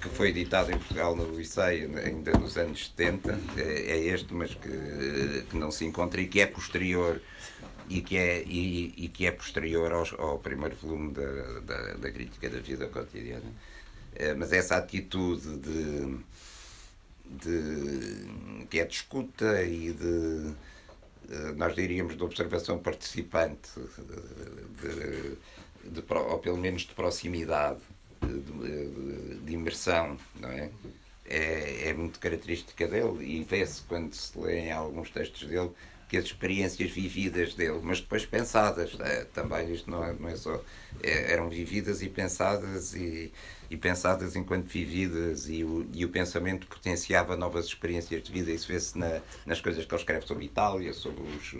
que foi editado em Portugal no Liceu ainda nos anos 70, é é este, mas que, que não se encontra e que é posterior e que é, e, e que é posterior aos- ao, primeiro volume da, da, da crítica da vida cotidiana. Eh, Mas essa atitude de, de que é de escuta e de eh, nós diríamos de observação participante de, de- ou pelo menos de proximidade de, de- imersão não é? é é muito característica dele e vê-se quando se lê alguns textos dele que as experiências vividas dele, mas depois pensadas, eh, também isto não é, não é só, eh, eram vividas e pensadas e, e pensadas enquanto vividas e o, e o pensamento potenciava novas experiências de vida, isso vê-se na, nas coisas que ele escreve sobre Itália, sobre os,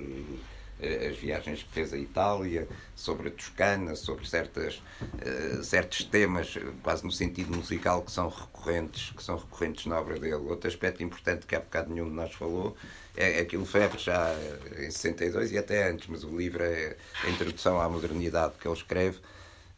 eh, as viagens que fez à Itália, sobre a Toscana, sobre certas, eh, certos temas, quase no sentido musical, que são recorrentes, que são recorrentes na obra dele. Outro aspecto importante que há bocado nenhum de nós falou é aquilo Febre já em 62 e até antes, mas o livro é a introdução à modernidade que ele escreve,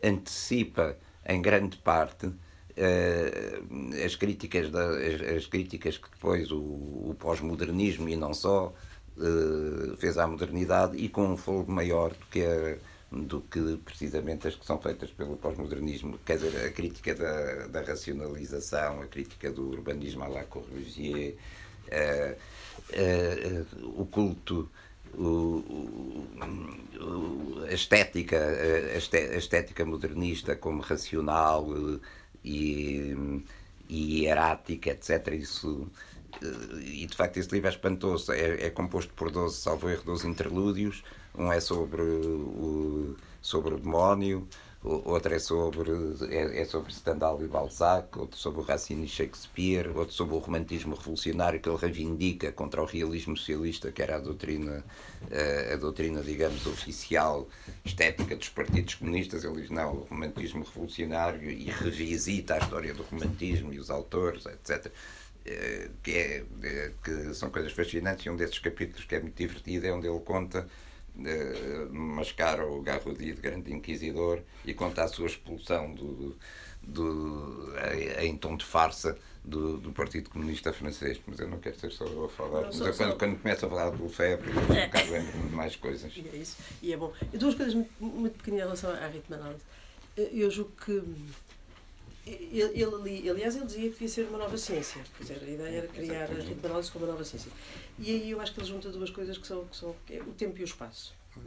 antecipa em grande parte eh, as críticas da, as, as críticas que depois o, o pós-modernismo e não só eh, fez à modernidade e com um fogo maior do que a, do que precisamente as que são feitas pelo pós-modernismo, quer dizer, a crítica da, da racionalização, a crítica do urbanismo à la Corbusier, eh, o culto, o, o- a estética, a estética modernista como racional eh, e, e hierática, etc. Isso, eh, e de facto esse livro é espantoso. É, é composto por 12, salvo erro, 12 interlúdios. Um é sobre o, sobre o demónio, o- outro é sobre, é, é sobre Stendhal e Balzac, outro sobre o Racine e Shakespeare, outro sobre o romantismo revolucionário que ele reivindica contra o realismo socialista, que era a doutrina, eh, a doutrina digamos, oficial, estética dos partidos comunistas. Ele diz, não, o romantismo revolucionário e revisita a história do romantismo e os autores, etc. Eh, que, é, eh, que são coisas fascinantes e um desses capítulos que é muito divertido é onde ele conta mascara o Garrodi de Grande Inquisidor e conta a sua expulsão do, do, em- em tom de farsa do, do Partido Comunista Francês. Mas eu não quero ser só eu a falar. Não, Mas só- quando, quando começo a falar do Lefebvre, eu um bocado lembro-me de mais coisas. E é isso. E é bom. E duas coisas muito, muito pequeninas em relação à ritmo-análise. Eu julgo que. Ele, ele, ali- aliás, ele dizia que devia ser uma nova ciência. Quer dizer, a ideia era criar a Exatamente. ritmo-análise como uma nova ciência. E aí eu acho que ele junta duas coisas que são, que são que é o tempo e o espaço. é?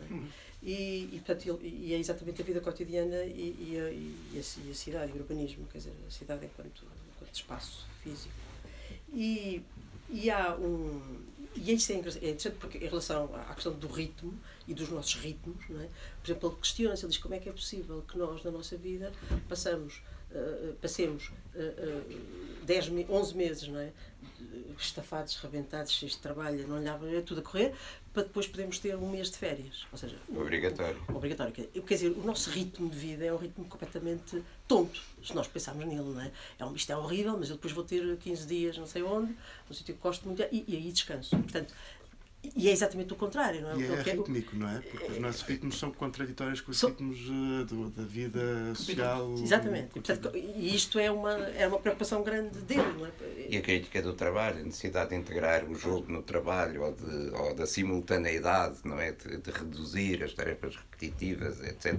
E, e, portanto, e é exatamente a vida cotidiana e, e, a, e, a, ci- a cidade, o urbanismo, quer dizer, a cidade enquanto, enquanto espaço físico. E, e há um. E isso é é interessante porque, em relação à questão do ritmo e dos nossos ritmos, não é? por exemplo, ele questiona-se, ele diz como é que é possível que nós, na nossa vida, passamos, eh, passemos eh, eh, 10, me- 11 meses, não é? Estafados, rebentados, cheios de trabalho, não olhava, é tudo a correr, para depois podermos ter um mês de férias. Ou seja, Obrigatório. obrigatório. Quer quer dizer, o nosso ritmo de vida é um ritmo completamente tonto, se nós pensarmos nele, não é? é um, isto é horrível, mas eu depois vou ter 15 dias não sei onde, num sítio que gosto muito, e, e aí descanso. Portanto, E é exatamente o contrário, não é? E é Porque- rítmico, não é? Porque os nossos ritmos são contraditórios com os São- ritmos eh, do- da vida social. Exatamente. E, portanto, e isto é uma, é uma preocupação grande dele, não é? E a crítica do trabalho, a necessidade de integrar o jogo no trabalho ou, de, ou da simultaneidade, não é? De, de reduzir as tarefas repetitivas, etc.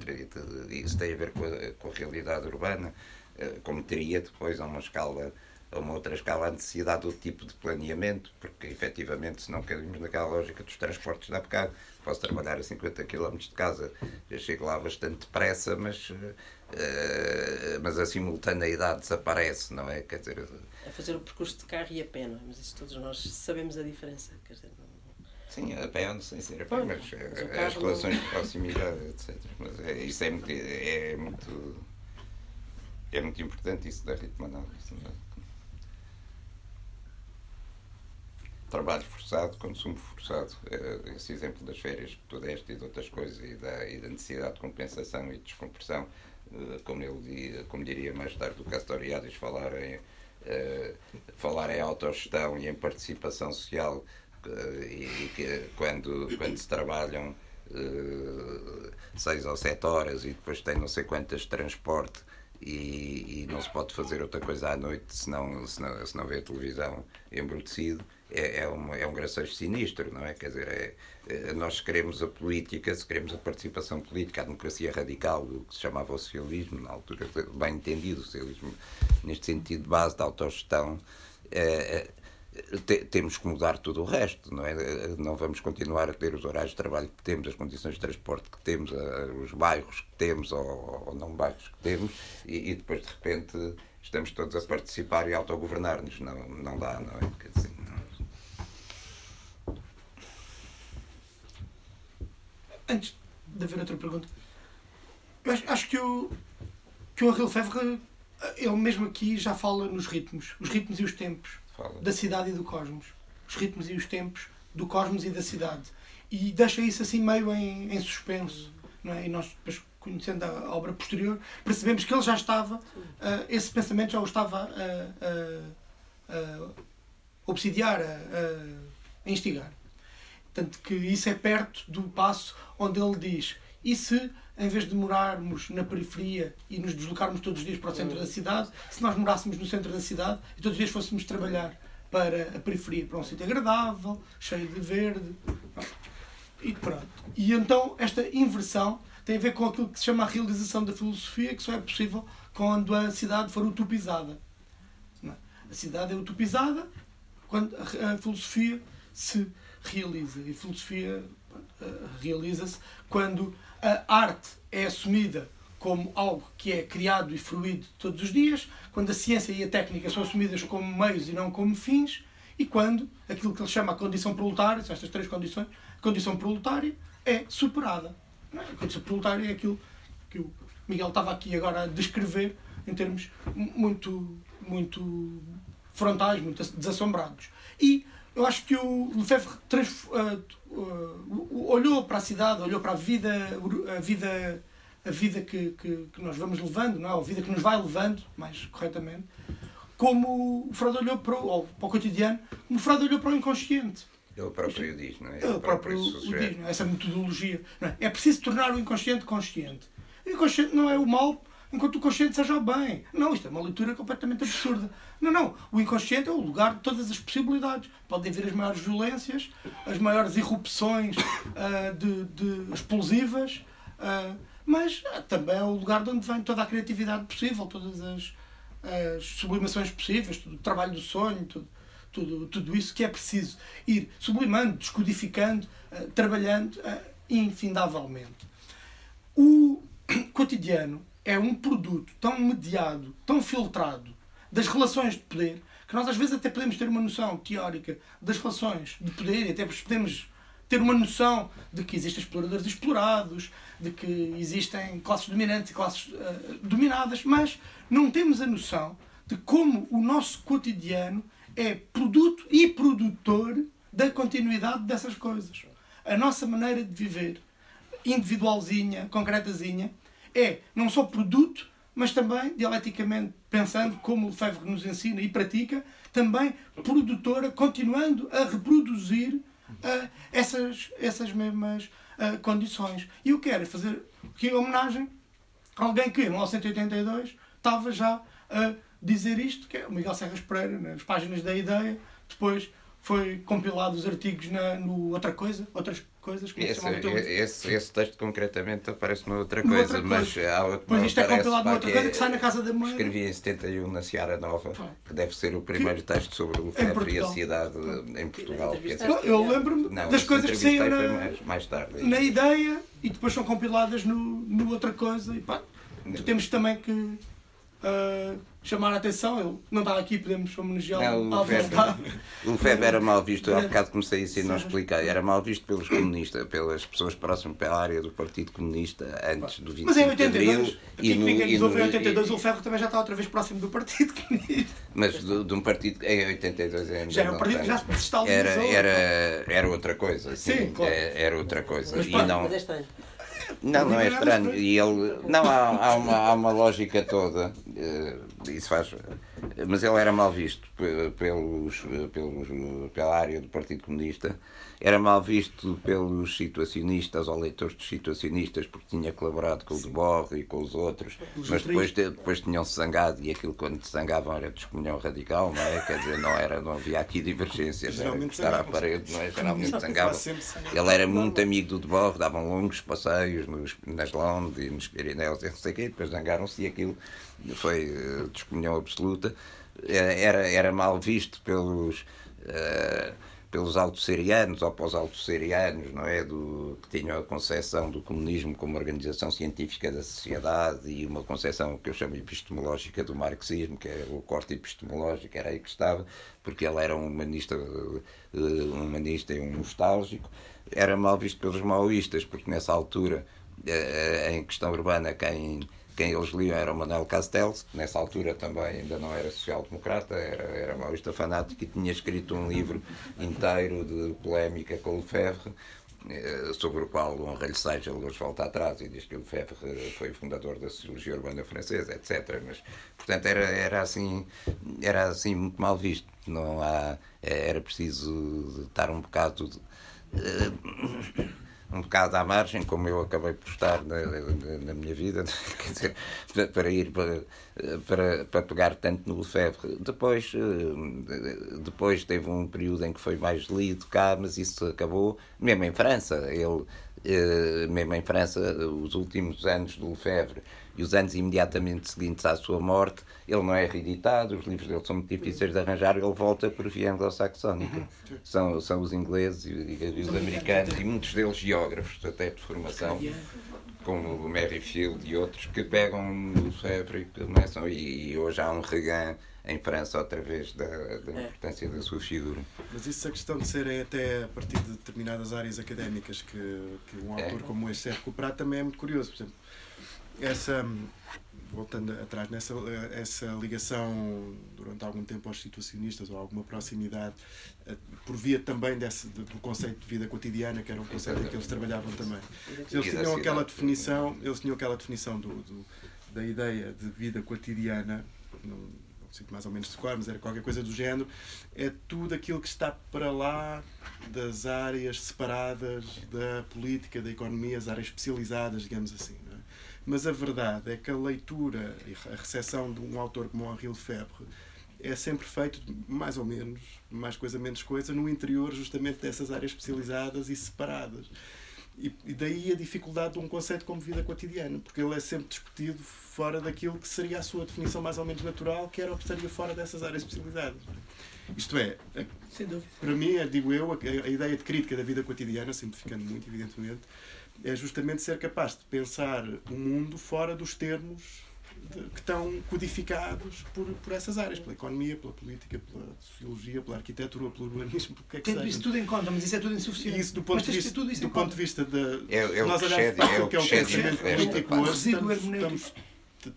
E isso tem a ver com a, com a realidade urbana, eh, como teria depois a uma escala a uma outra escala a necessidade do tipo de planeamento, porque efetivamente se não caímos naquela lógica dos transportes da bocado, posso trabalhar a 50 km de casa, eu chego lá bastante depressa, mas, eh, mas a simultaneidade desaparece, não é? Quer dizer, É fazer o percurso de carro e a pé, não é? Mas isso todos nós sabemos a diferença. Quer dizer, não- Sim, a pé onde sem ser a pé, mas mas eh, as relações não- de proximidade, etc. Mas é, isso é muito, é muito. É muito importante isso da ritmo análise. não é? Trabalho forçado, consumo forçado. Eh, Esse exemplo das férias que tu deste e de outras coisas e da, e da necessidade de compensação e descompressão, eh, como, ele, como diria mais tarde o Castoriadis, falar em, eh, falar em autogestão e em participação social e que quando, quando se trabalham seis ou sete horas e depois tem não sei quantas de transporte e, e não se pode fazer outra coisa à noite se não, se não, se não vê a televisão embrutecido, é, é, um, é um gracejo sinistro, não é? Quer dizer, é, é, nós queremos a política, se queremos a participação política, a democracia radical, o que se chamava o socialismo, na altura, bem entendido, o socialismo neste sentido de base da autogestão, é, te- temos que mudar tudo o resto, não é? Não vamos continuar a ter os horários de trabalho que temos, as condições de transporte que temos, os bairros que temos ou, ou não bairros que temos e, e depois de repente estamos todos a participar e autogovernar-nos. Não, não dá, não é? Quer dizer, não. Antes de haver outra pergunta, eu acho, que, o, que o Lefebvre, ele mesmo aqui já fala nos ritmos, os ritmos e os tempos Fala. da cidade e do cosmos. Os ritmos e os tempos do cosmos e da cidade. E deixa isso assim meio em, em suspenso. Não é? E nós, depois, conhecendo a obra posterior, percebemos que ele já estava, ah, esse pensamento já o estava a, a, a obsidiar, a- a instigar. Portanto, que isso é perto do passo onde ele diz: e se, em vez de morarmos na periferia e nos deslocarmos todos os dias para o centro da cidade, se nós morássemos no centro da cidade e todos os dias fôssemos trabalhar para a periferia, para um sítio agradável, cheio de verde. E pronto. E então esta inversão tem a ver com aquilo que se chama a realização da filosofia, que só é possível quando a cidade for utopizada. É? A cidade é utopizada quando a filosofia se realiza. E filosofia eh, realiza-se quando a arte é assumida como algo que é criado e fruído todos os dias, quando a ciência e a técnica são assumidas como meios e não como fins, e quando aquilo que ele chama a condição proletária, estas três condições, a condição proletária é superada. É? A condição proletária é aquilo que o Miguel estava aqui agora a descrever em termos muito, muito frontais, muito desassombrados. E eu acho que o Lefebvre uh, uh, olhou para a cidade, olhou para a vida, a vida, a vida que, que, que nós vamos levando, não é? a vida que nos vai levando, mais corretamente, como o Freud olhou para o, para o cotidiano, como o Freud olhou para o inconsciente. Ele próprio diz, não é? Ele próprio o sugere. diz, é? essa metodologia. É? é preciso tornar o inconsciente consciente. O inconsciente não é o mal enquanto o consciente seja o bem. Não, isto é uma leitura completamente absurda. Não, não. O inconsciente é o lugar de todas as possibilidades. Podem vir as maiores violências, as maiores irrupções ah, de, de explosivas, ah, mas ah, também é o lugar de onde vem toda a criatividade possível, todas as, as sublimações possíveis, todo o trabalho do sonho, tudo, tudo, tudo isso que é preciso ir sublimando, descodificando, trabalhando infindavelmente. O cotidiano é um produto tão mediado, tão filtrado das relações de poder, que nós às vezes até podemos ter uma noção teórica das relações de poder e até podemos ter uma noção de que existem exploradores e explorados, de que existem classes dominantes e classes ah, dominadas, mas não temos a noção de como o nosso cotidiano é produto e produtor da continuidade dessas coisas. A nossa maneira de viver, individualzinha, concretazinha, é não só produto, mas também, dialeticamente pensando, como o Lefebvre nos ensina e pratica, também produtora, continuando a reproduzir uh, essas, essas mesmas uh, condições. E eu quero fazer aqui homenagem a alguém que em 1982 estava já a dizer isto, que é o Miguel Serras Pereira, nas páginas da Ideia, depois foi compilado os artigos na, no Outra Coisa, outras coisas, como esse, esse, esse texto concretamente aparece numa outra coisa, outra mas coisa. há outra Pois isto é compilado numa outra coisa que sai na Casa da Mãe. Escrevi em 71 na Seara Nova, que deve ser o primeiro que, texto sobre o Febre e a cidade em Portugal. Eu, eu lembro-me das coisas que saíram na, mais, mais tarde. na ideia e depois são compiladas no, no outra coisa e pá, temos também que uh, chamar a atenção. Ele não está aqui, podemos homenageá-lo à vontade. O FEB era mal visto, há bocado comecei isso e não expliquei. Era mal visto pelos comunistas, pelas pessoas próximas pela área do Partido Comunista antes do 25 Mas em 82, de Abril. E no, ninguém nos ouve em 82, e, o Ferro também já está outra vez próximo do Partido Comunista. Mas de, de um partido em 82 ainda Já é um partido que já se estabilizou. Era, era, era outra coisa. Sim, sim claro. É, era outra coisa. Mas, e pá, não... mas é estranho. Não, não é estranho. E ele, não, há, há, uma, há uma lógica toda. eh, Isso faz. Mas ele era mal visto pe- pelos, pelos, pela área do Partido Comunista. Era mal visto pelos situacionistas ou leitores dos situacionistas porque tinha colaborado com o De Borre e com os outros. Mas depois, depois tinham-se zangado e aquilo quando se zangavam era de excomunhão radical, não é? Quer dizer, não, era, não havia aqui divergências. Era estar à parede, não é? Geralmente zangavam. Ele era muito amigo do De Borre, davam longos passeios nos, nas Londes e nos Pirineus, e não sei o quê, depois zangaram-se e aquilo foi eh, descomunhão absoluta. Eh, Era, era mal visto pelos, eh, pelos autosserianos ou pós autosserianos, não é? Do, que tinham a concepção do comunismo como organização científica da sociedade e uma concepção que eu chamo epistemológica do marxismo, que é o corte epistemológico, era aí que estava, porque ele era um humanista, eh, um humanista e um nostálgico. Era mal visto pelos maoístas, porque nessa altura, eh, em questão urbana, quem quem eles liam era o Manuel Castells, que nessa altura também ainda não era social-democrata, era, era maoísta fanático e tinha escrito um livro inteiro de polémica com o Lefebvre, eh, sobre o qual Henri Seja hoje volta atrás e diz que o Lefebvre foi fundador da sociologia urbana francesa, etc. Mas, portanto, era, era, assim, era assim muito mal visto. Não há, era preciso estar um bocado... de- eh, um bocado à margem, como eu acabei por estar na, na- na minha vida, quer dizer, para, ir para, para, para pegar tanto no Lefebvre. Depois, eh, depois teve um período em que foi mais lido cá, mas isso acabou, mesmo em França, ele, mesmo em França, os últimos anos do Lefebvre e os anos imediatamente seguintes à sua morte, ele não é reeditado, os livros dele são muito difíceis de arranjar, ele volta por via anglo-saxónica. São, são os ingleses e, e- e os americanos, e muitos deles geógrafos, até de formação, como o Merrifield e outros, que pegam no Lefebvre e começam, e, e hoje há um regan em França outra vez da, da importância da sua figura. Mas isso a questão de serem até a partir de determinadas áreas académicas que, que um É. autor como este é recuperado também é muito curioso. Por exemplo, essa, voltando atrás, nessa essa ligação durante algum tempo aos situacionistas ou alguma proximidade, eh, por via também desse, do conceito de vida cotidiana, que era um conceito em que eles trabalhavam também. Eles tinham aquela definição, eles tinham aquela definição do, do- da ideia de vida cotidiana, não, não sei mais ou menos de cor, mas era qualquer coisa do género, é tudo aquilo que está para lá das áreas separadas da política, da economia, as áreas especializadas, digamos assim. Mas a verdade é que a leitura e a recepção de um autor como Henri Lefebvre é sempre feito, mais ou menos, mais coisa, menos coisa, no interior justamente dessas áreas especializadas e separadas. E, e daí a dificuldade de um conceito como vida cotidiana, porque ele é sempre discutido fora daquilo que seria a sua definição mais ou menos natural, que era o que estaria fora dessas áreas especializadas. Isto é, a- para mim, digo eu, a, a ideia de crítica da vida cotidiana, simplificando muito, evidentemente, é justamente ser capaz de pensar o mundo fora dos termos de- que estão codificados por, por essas áreas, pela economia, pela política, pela sociologia, pela arquitetura, pelo urbanismo, pelo que é que Tendo seja. isso tudo em conta, mas isso é tudo insuficiente. E isso do ponto mas de vista, tudo isso do ponto de vista da. É- é o nós que olharmos para é o que é o pensamento político hoje, estamos,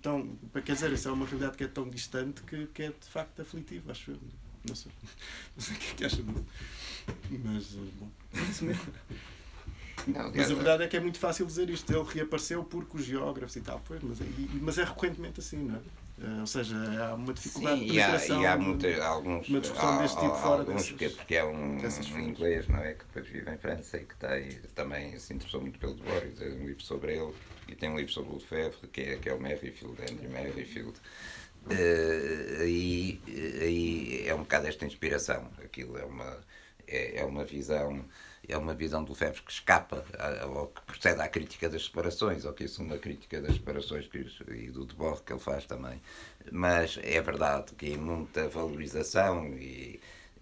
tão, quer dizer, isso é uma realidade que é tão distante que, que é de facto aflitivo, acho eu. Não sei, não sei o que é que acha, mas eh, bom. É isso mesmo. Não, Mas a verdade é que é muito fácil dizer isto. Ele reapareceu porque os geógrafos e tal. Pois, mas, é, mas é recorrentemente assim, não é? Eh, Ou seja, há uma dificuldade Sim, de e há, e há muita, alguns, uma discussão há- deste tipo há- fora alguns dessas- que, porque é um, um inglês, não é? Que depois vive em França e que tem, também se interessou muito pelo Boris, tem um livro sobre ele e tem um livro sobre o Lefebvre, que é, que é o Merrifield, Andrew Merrifield. Aí, aí é um bocado esta inspiração. Aquilo é uma, é, é uma visão. É uma visão do Lefebvre que escapa a- ao que procede à crítica das separações, ou que isso é uma crítica das separações que, e do Debord que ele faz também. Mas é verdade que em muita valorização e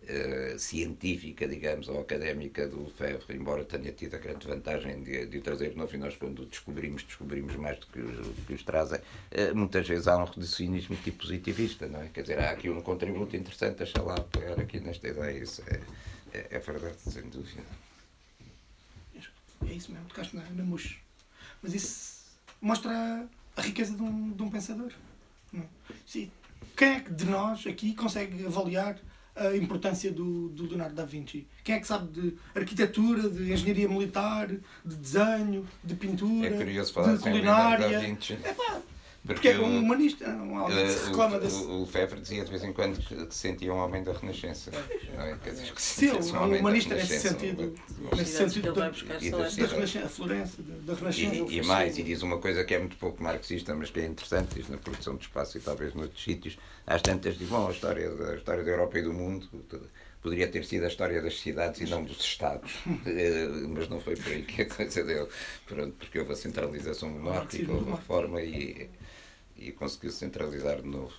eh, científica, digamos, ou académica do Lefebvre, embora tenha tido a grande vantagem de, de trazer novo, e nós quando descobrimos, descobrimos mais do que, os- que os trazem, eh, muitas vezes há um reducionismo tipo positivista, não é? Quer dizer, há aqui um contributo interessante, deixa lá apoiar aqui nesta ideia, isso é, é, é verdade, sem dúvida. É isso mesmo, tocaste na, na mousse. Mas isso mostra a, riqueza de um, de um pensador. não é? Sim. Quem é que de nós aqui consegue avaliar a importância do, do Leonardo da Vinci? Quem é que sabe de arquitetura, de engenharia militar, de desenho, de pintura, É curioso falar de sem Leonardo da culinária? Vinci. Epá, porque é um humanista, um alguém que se Eh, reclama o, desse. o, o Lefebvre dizia de vez em quando que se sentia um homem da Renascença. Não é? Quer dizer, que se Sim, é um homem da humanista nesse Renascença, sentido. um- Nesse sentido da, e da Renascença, a Florença, da, da Renascença. E, e mais, e diz uma coisa que é muito pouco marxista, mas que é interessante, diz na produção de espaço e talvez noutros sítios, às tantas diz, bom, a história, da, a história da Europa e do mundo poderia ter sido a história das cidades e não dos Estados, Eh, mas não foi por aí que a coisa deu, Pronto, porque houve a centralização monárquica, houve a reforma e, e conseguiu centralizar de novo.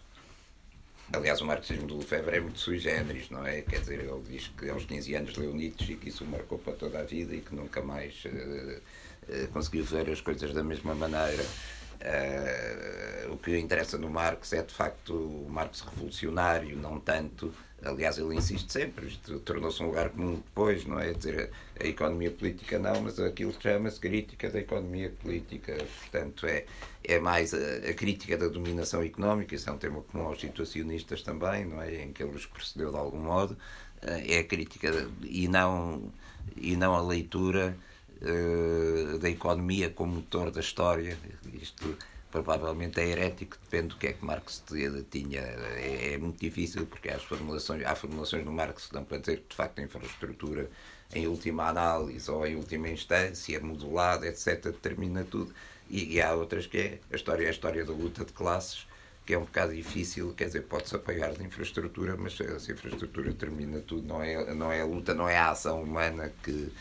Aliás, o marxismo do Lefebvre é muito sui generis, não é? Quer dizer, ele diz que aos 15 anos leu Nietzsche e que isso o marcou para toda a vida e que nunca mais eh, eh, conseguiu ver as coisas da mesma maneira. Eh, o que interessa no Marx é, de facto, o Marx revolucionário, não tanto. Aliás, ele insiste sempre, isto tornou-se um lugar comum depois, não é? Dizer, a, economia política não, mas aquilo chama-se crítica da economia política. Portanto, é, é mais a, a crítica da dominação económica, isso é um tema comum aos situacionistas também, não é? Em que ele os precedeu de algum modo. Eh, É a crítica e não, e não a leitura eh, da economia como motor da história. Isto provavelmente é herético, depende do que é que Marx tinha. É, é muito difícil porque há, as formulações, há formulações no Marx que dão para dizer que de facto a infraestrutura em última análise ou em última instância, modulada, etc., determina tudo. E, e há outras que é a história, a história da luta de classes, que é um bocado difícil, quer dizer, pode-se apoiar de infraestrutura, mas se a infraestrutura termina tudo, não é, não é a luta, não é a ação humana que.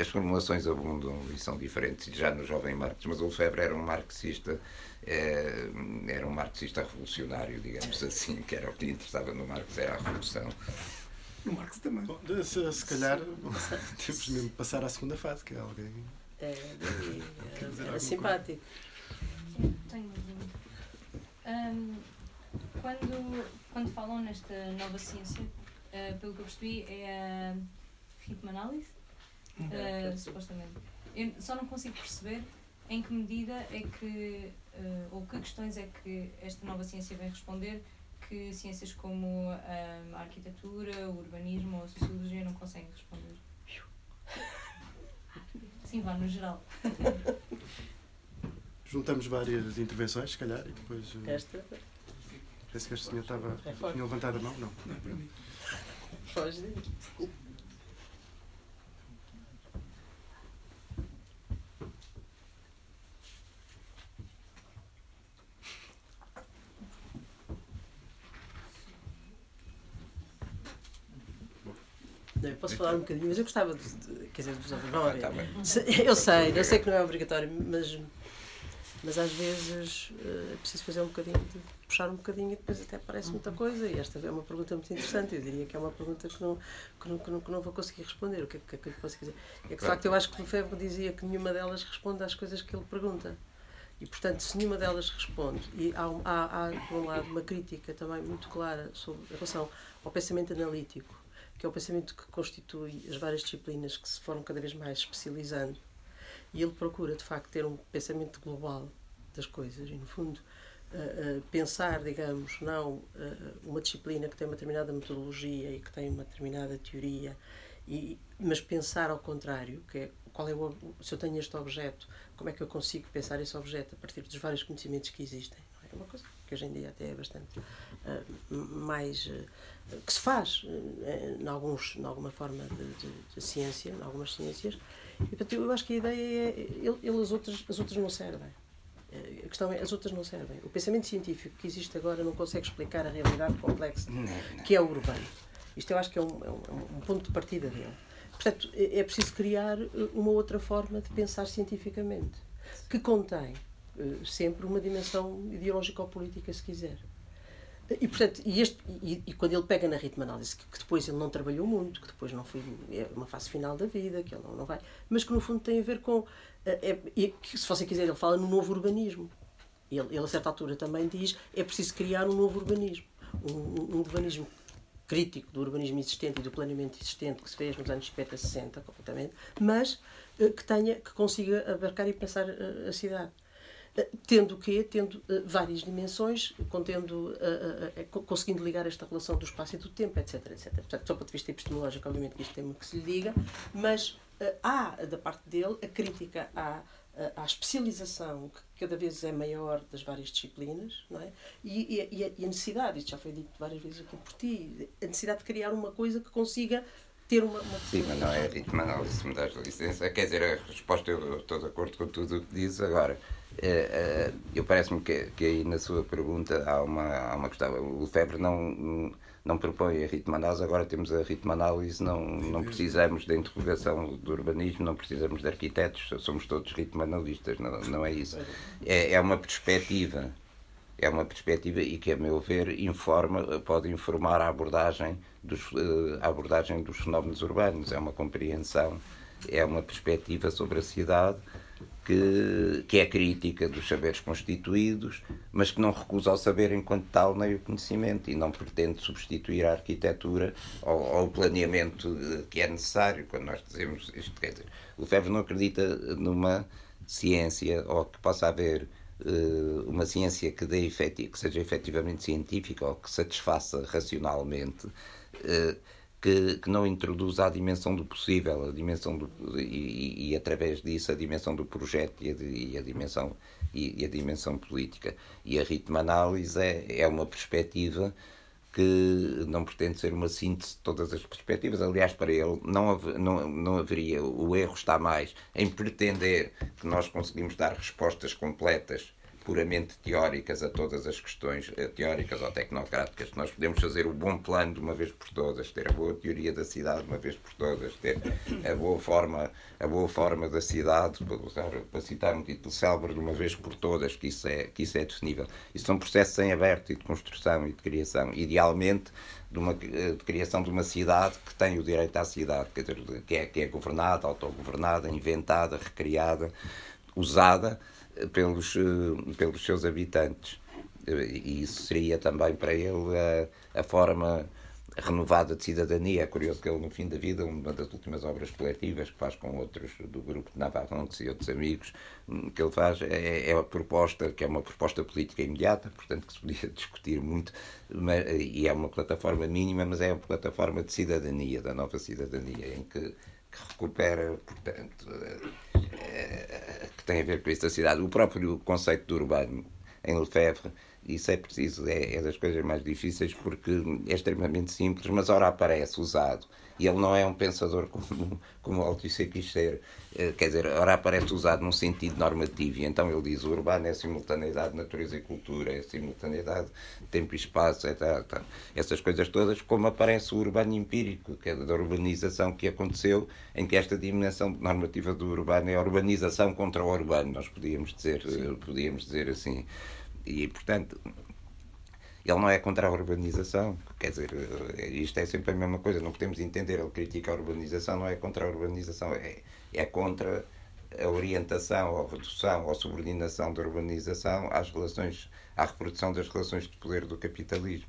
As formulações abundam e são diferentes já no jovem Marx, mas o Lefebvre era um marxista, eh, era um marxista revolucionário, digamos assim, que era o que lhe interessava no Marx, era a revolução. No Marx também. Bom, se, se calhar temos mesmo de passar à segunda fase, que é alguém. É, era, alguma era simpático. Sim, tenho. Ahm, quando, quando falam nesta nova ciência, ah, pelo que eu percebi, é a ritmoanálise, ah, supostamente. Eu só não consigo perceber em que medida é que, ah, ou que questões é que esta nova ciência vem responder que ciências como a arquitetura, o urbanismo ou a sociologia não conseguem responder. Sim, vá, no geral. Juntamos várias intervenções, se calhar, e depois. eh, Esta Penso que este senhor estava. É. Tinha levantado a mão? Não. Não é para mim. foge Não, eu posso falar um bocadinho, mas eu gostava de, de- quer dizer, de vos ouvir. Vão lá Ah, ver. tá Eu sei, eu sei que não é obrigatório, mas, mas às vezes eh, é preciso fazer um bocadinho, de puxar um bocadinho e depois até parece muita coisa. E esta é uma pergunta muito interessante. Eu diria que é uma pergunta que não, que não, que não, que não vou conseguir responder. O que é que, que eu lhe posso dizer? É que de facto eu acho que o Lefebvre dizia que nenhuma delas responde às coisas que ele pergunta. E portanto, se nenhuma delas responde, e há, há, há por um lado uma crítica também muito clara sobre, em relação ao pensamento analítico, que é o pensamento que constitui as várias disciplinas que se foram cada vez mais especializando. E ele procura, de facto, ter um pensamento global das coisas e, no fundo, eh, eh, pensar, digamos, não eh, uma disciplina que tem uma determinada metodologia e que tem uma determinada teoria, e, mas pensar ao contrário, que é qual é o, se eu tenho este objeto, como é que eu consigo pensar esse objeto a partir dos vários conhecimentos que existem. É uma coisa que hoje em dia até é bastante mais. Que se faz uh, em, alguns, em alguma forma de, de, de ciência, em algumas ciências. E, portanto, eu acho que a ideia é. Ele, ele as, outras, as outras não servem. A questão é, as outras não servem. O pensamento científico que existe agora não consegue explicar a realidade complexa que é o urbano. Isto eu acho que é um, é um, um ponto de partida dele. Portanto, é, é preciso criar uma outra forma de pensar cientificamente, que contém sempre uma dimensão ideológica ou política, se quiser. E, portanto, e, este, e, e, quando ele pega na ritmo-análise, que, que, depois ele não trabalhou muito, que depois não foi é uma fase final da vida, que ele não, não vai, mas que no fundo tem a ver com. É, é, que, se você quiser, ele fala no novo urbanismo. Ele, ele, a certa altura, também diz é preciso criar um novo urbanismo. Um, um urbanismo crítico do urbanismo existente e do planeamento existente que se fez nos anos 50, 60, completamente, mas eh, que tenha, que consiga abarcar e pensar eh, a cidade tendo o quê? Tendo uh, várias dimensões, contendo, uh, uh, conseguindo ligar esta relação do espaço e do tempo, etc. etc. Portanto, só do ponto de vista epistemológico, obviamente que isto tem muito que se lhe diga, mas há, da parte dele, a crítica à, à especialização, que cada vez é maior das várias disciplinas, não é? E, e, e, a, necessidade, isto já foi dito várias vezes aqui por ti, a necessidade de criar uma coisa que consiga ter uma. uma Sim, mas não é ritmo análise, me das licença. Quer dizer, a resposta, eu estou de acordo com tudo o que diz agora. É, é, eu parece-me que, que aí na sua pergunta há uma, há uma questão. O Febre não, não propõe a ritmo-análise, agora temos a ritmo-análise, não, não precisamos da interrogação do urbanismo, não precisamos de arquitetos, somos todos ritmo-analistas, não, não é isso. É, é uma perspectiva, é uma perspectiva e que, a meu ver, informa, pode informar a abordagem dos, eh, a abordagem dos fenómenos urbanos, é uma compreensão, é uma perspectiva sobre a cidade que, que é crítica dos saberes constituídos, mas que não recusa o saber enquanto tal nem o conhecimento e não pretende substituir a arquitetura ou, o planeamento que é necessário. Quando nós dizemos isto, quer dizer, o Lefebvre não acredita numa ciência ou que possa haver uh, uma ciência que, dê que seja efetivamente científica ou que satisfaça racionalmente. Uh, que, que não introduz a dimensão do possível, a dimensão do, e, e, através disso a dimensão do projeto e a, e a dimensão e, e, a dimensão política. E a ritmo-análise é, é uma perspectiva que não pretende ser uma síntese de todas as perspectivas. Aliás, para ele não, não, não haveria, o erro está mais em pretender que nós conseguimos dar respostas completas puramente teóricas a todas as questões eh, teóricas ou tecnocráticas. Nós podemos fazer o bom plano de uma vez por todas, ter a boa teoria da cidade de uma vez por todas, ter a boa forma, a boa forma da cidade, para, usar, para citar um título célebre de uma vez por todas, que isso é, que isso é definível. Isso são processos em aberto e de construção e de criação. Idealmente, de, uma, eh, de criação de uma cidade que tem o direito à cidade, que é, que é governada, autogovernada, inventada, recriada, usada pelos, eh, pelos seus habitantes. E isso seria também para ele a, a forma renovada de cidadania. É curioso que ele, no fim da vida, uma das últimas obras coletivas que faz com outros do grupo de Navarrontes e outros amigos, hum, que ele faz é, é a proposta, que é uma proposta política imediata, portanto que se podia discutir muito, mas, e é uma plataforma mínima, mas é uma plataforma de cidadania, da nova cidadania, em que recupera, portanto, eh, que tem a ver com isso da cidade. O próprio conceito do urbano em Lefebvre, isso é preciso, é, é das coisas mais difíceis porque é extremamente simples, mas ora aparece usado e ele não é um pensador como, como Althusser quis ser. Eh, quer dizer, ora aparece usado num sentido normativo, e então ele diz o urbano é simultaneidade de natureza e cultura, é simultaneidade de tempo e espaço, é, tá, tá. essas coisas todas, como aparece o urbano empírico, que é da urbanização que aconteceu, em que esta dimensão normativa do urbano é a urbanização contra o urbano, nós podíamos dizer, podíamos dizer assim. E, portanto, ele não é contra a urbanização, quer dizer, eh, isto é sempre a mesma coisa, não podemos entender, ele critica a urbanização, não é contra a urbanização, é, é contra a orientação ou redução ou subordinação da urbanização às relações, à reprodução das relações de poder do capitalismo.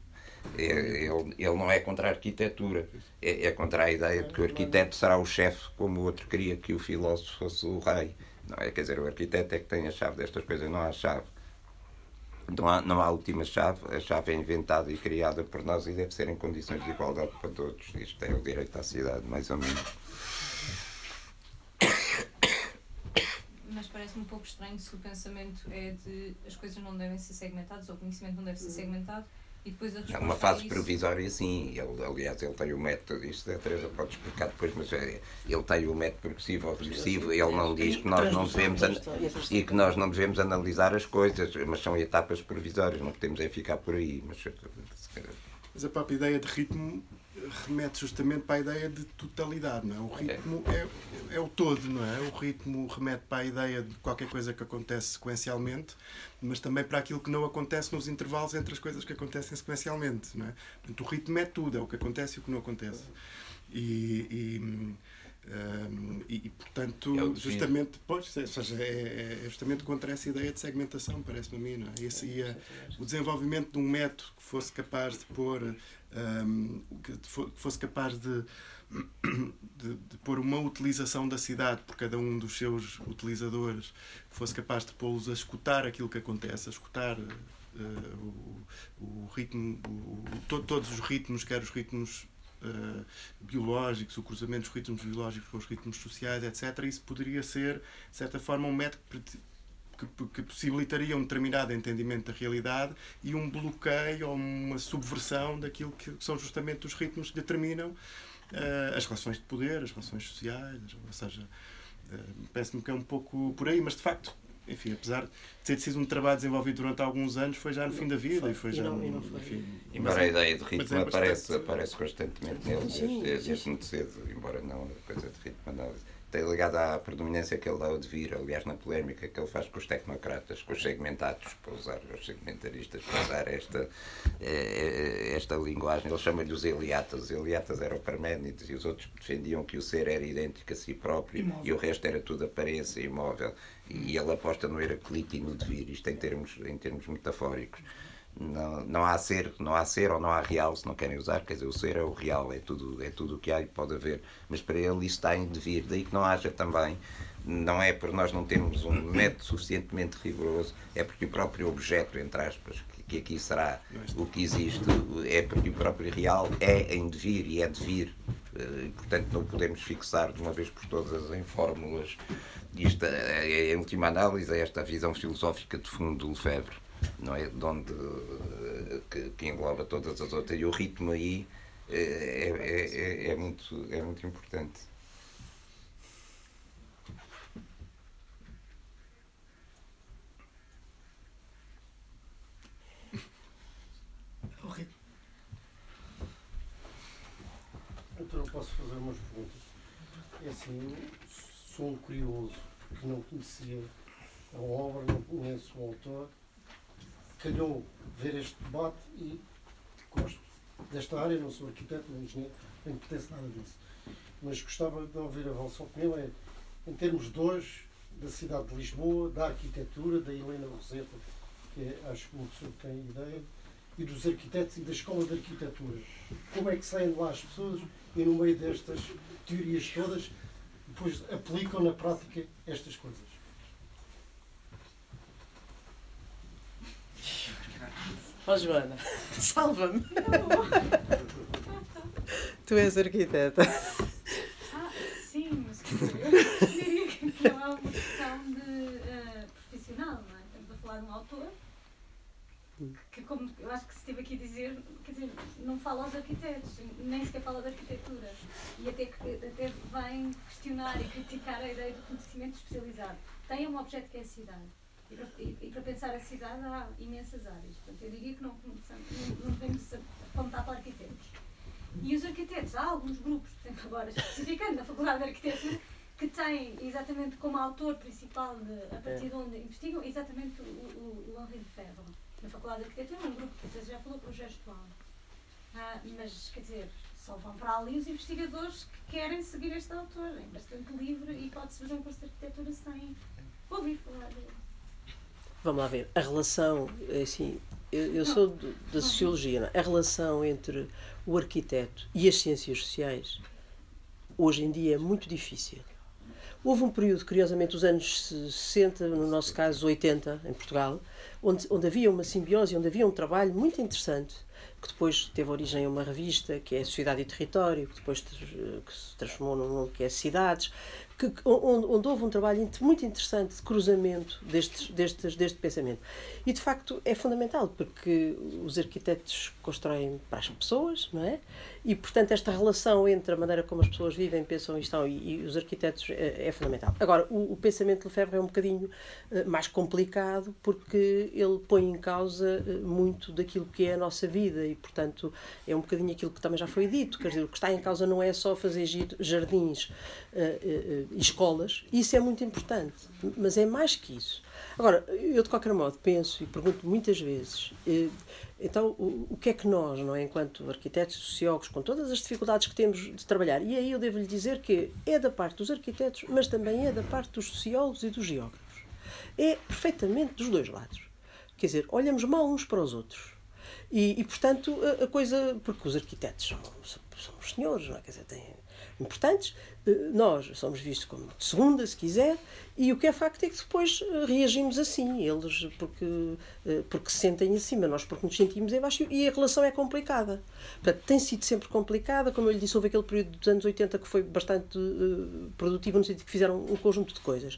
É, ele, ele não é contra a arquitetura, é, é contra a ideia de que o arquiteto será o chefe, como o outro queria que o filósofo fosse o rei. Não é? Quer dizer, o arquiteto é que tem a chave destas coisas, não há chave. Não há, não há última chave, a chave é inventada e criada por nós e deve ser em condições de igualdade para todos. Isto é o direito à cidade, mais ou menos. parece-me um pouco estranho se o pensamento é de as coisas não devem ser segmentadas ou o conhecimento não deve ser segmentado e depois a É uma fase provisória, sim. Ele, aliás, ele tem o método, isto a Teresa pode explicar depois, mas é, ele tem o método progressivo ou regressivo. Ele não diz que nós não devemos an- e que nós não devemos analisar as coisas, mas são etapas provisórias, não podemos é ficar por aí. Mas, Mas a própria ideia de ritmo remete justamente para a ideia de totalidade, não é? O ritmo é, é o todo, não é? O ritmo remete para a ideia de qualquer coisa que acontece sequencialmente, mas também para aquilo que não acontece nos intervalos entre as coisas que acontecem sequencialmente, não é? Portanto, o ritmo é tudo, é o que acontece e o que não acontece. E, e, hum, e, e, portanto, É justamente, pois, seja, é, é justamente contra essa ideia de segmentação, parece-me a mim, não é? Esse ia, o desenvolvimento de um método que fosse capaz de pôr hum, que fo- que fosse capaz de, de, de pôr uma utilização da cidade por cada um dos seus utilizadores, que fosse capaz de pô-los a escutar aquilo que acontece, a escutar eh, o, o ritmo, o, o- to- todos os ritmos, quer os ritmos eh, biológicos, o cruzamento dos ritmos biológicos com os ritmos sociais, etc. Isso poderia ser, de certa forma, um método que- que, possibilitaria um determinado entendimento da realidade e um bloqueio ou uma subversão daquilo que são justamente os ritmos que determinam eh, as relações de poder, as relações sociais, ou seja, eh, parece-me que é um pouco por aí, mas de facto, enfim, apesar de ter sido um trabalho desenvolvido durante alguns anos, foi já no fim da vida e foi E já, não- e não foi. enfim, Embora a ideia de ritmo é aparece, bastante- aparece constantemente nele, desde, desde muito cedo, embora não a coisa de ritmo análise. Tem ligado à predominância que ele dá ao devir, aliás, na polémica que ele faz com os tecnocratas, com os segmentados, para usar os segmentaristas, para usar esta, eh, esta linguagem. Ele chama-lhe os Eliatas. Os Eliatas eram Parménides e os outros defendiam que o ser era idêntico a si próprio Imóvel. e o resto era tudo aparência imóvel. E ele aposta no Heraclito e no devir, isto em termos, em termos metafóricos. Não, não há ser, não há ser ou não há real, se não querem usar, quer dizer, o ser é o real, é tudo, é tudo o que há e pode haver, mas para ele isso está em devir, daí que não haja também, não é por nós não termos um método suficientemente rigoroso, é porque o próprio objeto, entre aspas, que, aqui será o que existe, é porque o próprio real é em devir e é devir, Eh, portanto não podemos fixar de uma vez por todas em fórmulas. Isto é, é, em última análise, é esta visão filosófica de fundo do Lefebvre não é? De onde, que, que engloba todas as outras. E o ritmo aí eh, é, é, é, é muito, é muito importante. O ritmo. Então eu posso fazer umas perguntas. É assim, eu sou um curioso, porque não conhecia a obra, não conheço o autor. Calhou ver este debate e gosto desta área, não sou arquiteto, nem engenheiro, nem me pertence nada disso. Mas gostava de ouvir a vossa opinião é, em termos de hoje, da cidade de Lisboa, da arquitetura, da Helena Roseta, que é, acho que uma pessoa que tem ideia, e dos arquitetos e da escola de arquitetura. Como é que saem de lá as pessoas e no meio destas teorias todas, depois aplicam na prática estas coisas? Ó Joana, salva-me. tu és arquiteta. Ah, sim, mas eu diria que não é uma questão de eh, profissional, não é? Estamos a falar de um autor que, como eu acho que se estive aqui a dizer, quer dizer, não fala aos arquitetos, nem sequer fala de arquitetura. E até, que- até vem questionar e criticar a ideia do conhecimento especializado. Tem um objeto que é a cidade. E para, e- para pensar a cidade há imensas áreas. Portanto, eu diria que não, não, devemos apontar para arquitetos. E os arquitetos, há alguns grupos, por exemplo, agora especificando na Faculdade de Arquitetura, que têm exatamente como autor principal, de, a partir de onde investigam, exatamente o, o, o Henri de Ferro. Na Faculdade de Arquitetura, um grupo que já falou, Projeto Alto. Ah, mas, quer dizer, só vão para ali os investigadores que querem seguir este autor. É bastante livre e pode-se fazer um curso de arquitetura sem ouvir falar dele. Vamos lá ver. A relação, é assim, eu, eu sou do- da sociologia, não é? a relação entre o arquiteto e as ciências sociais hoje em dia é muito difícil. Houve um período, curiosamente, os anos 60, no nosso caso 80, em Portugal, onde, onde havia uma simbiose, onde havia um trabalho muito interessante que depois teve origem em uma revista que é Sociedade e Território, que depois que se transformou num que é Cidades, que, onde, onde, houve um trabalho muito interessante de cruzamento destes, destes, deste pensamento. E de facto é fundamental, porque os arquitetos constroem para as pessoas, não é? E portanto esta relação entre a maneira como as pessoas vivem, pensam e estão e, e os arquitetos é, é, fundamental. Agora, o, o pensamento de Lefebvre é um bocadinho uh, mais complicado porque ele põe em causa uh, muito daquilo que é a nossa vida e portanto é um bocadinho aquilo que também já foi dito, quer dizer, o que está em causa não é só fazer jardins uh, escolas, isso é muito importante, mas é mais que isso. Agora, eu de qualquer modo penso e pergunto muitas vezes, eh, então o, o que é que nós, não é, enquanto arquitetos e sociólogos, com todas as dificuldades que temos de trabalhar, e aí eu devo lhe dizer que é da parte dos arquitetos, mas também é da parte dos sociólogos e dos geógrafos. É perfeitamente dos dois lados. Quer dizer, olhamos mal uns para os outros. E, e portanto, a, a, coisa. Porque os arquitetos são, são, são os senhores, não é? Quer dizer, têm importantes, eh, nós somos vistos como de segunda, se quiser, e o que é facto é que depois eh, reagimos assim, eles porque, eh, porque se sentem acima, nós porque nos sentimos embaixo, e a relação é complicada. Portanto, tem sido sempre complicada, como eu lhe disse, houve aquele período dos anos 80 que foi bastante uh, produtivo, no sentido que fizeram um conjunto de coisas.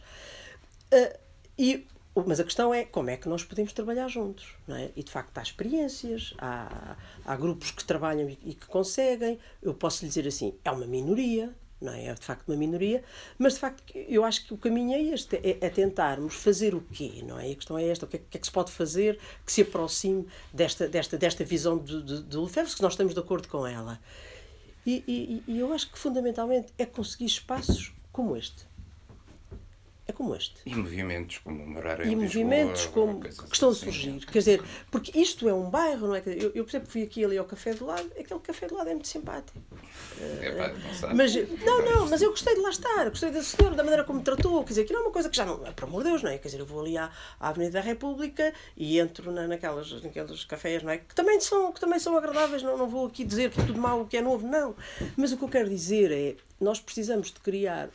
Uh, e mas a questão é como é que nós podemos trabalhar juntos, não é? E de facto há experiências, há, há grupos que trabalham e, que conseguem. Eu posso lhe dizer assim, é uma minoria, não é? É de facto uma minoria, mas de facto eu acho que o caminho é este, é, é tentarmos fazer o quê, não é? E a questão é esta, o que é, que, é que se pode fazer que se aproxime desta, desta, desta visão de, de, Lefebvre, que nós estamos de acordo com ela. E, e, e eu acho que fundamentalmente é conseguir espaços como este é como este. E movimentos como morar em E movimentos como, que estão a assim. surgir. Quer dizer, porque isto é um bairro, não é? Eu, eu percebo que fui aqui ali ao café do lado, aquele café do lado é muito simpático. É, pá, não mas, não, não, mas eu gostei de lá estar, gostei da senhora, da maneira como me tratou, quer dizer, aquilo é uma coisa que já não, é, por amor de Deus, não é? Quer dizer, eu vou ali à, à Avenida da República e entro na, naquelas, naqueles cafés, não é? Que também são, que também são agradáveis, não, não vou aqui dizer que é tudo mau, que é novo, não. Mas o que eu quero dizer é, nós precisamos de criar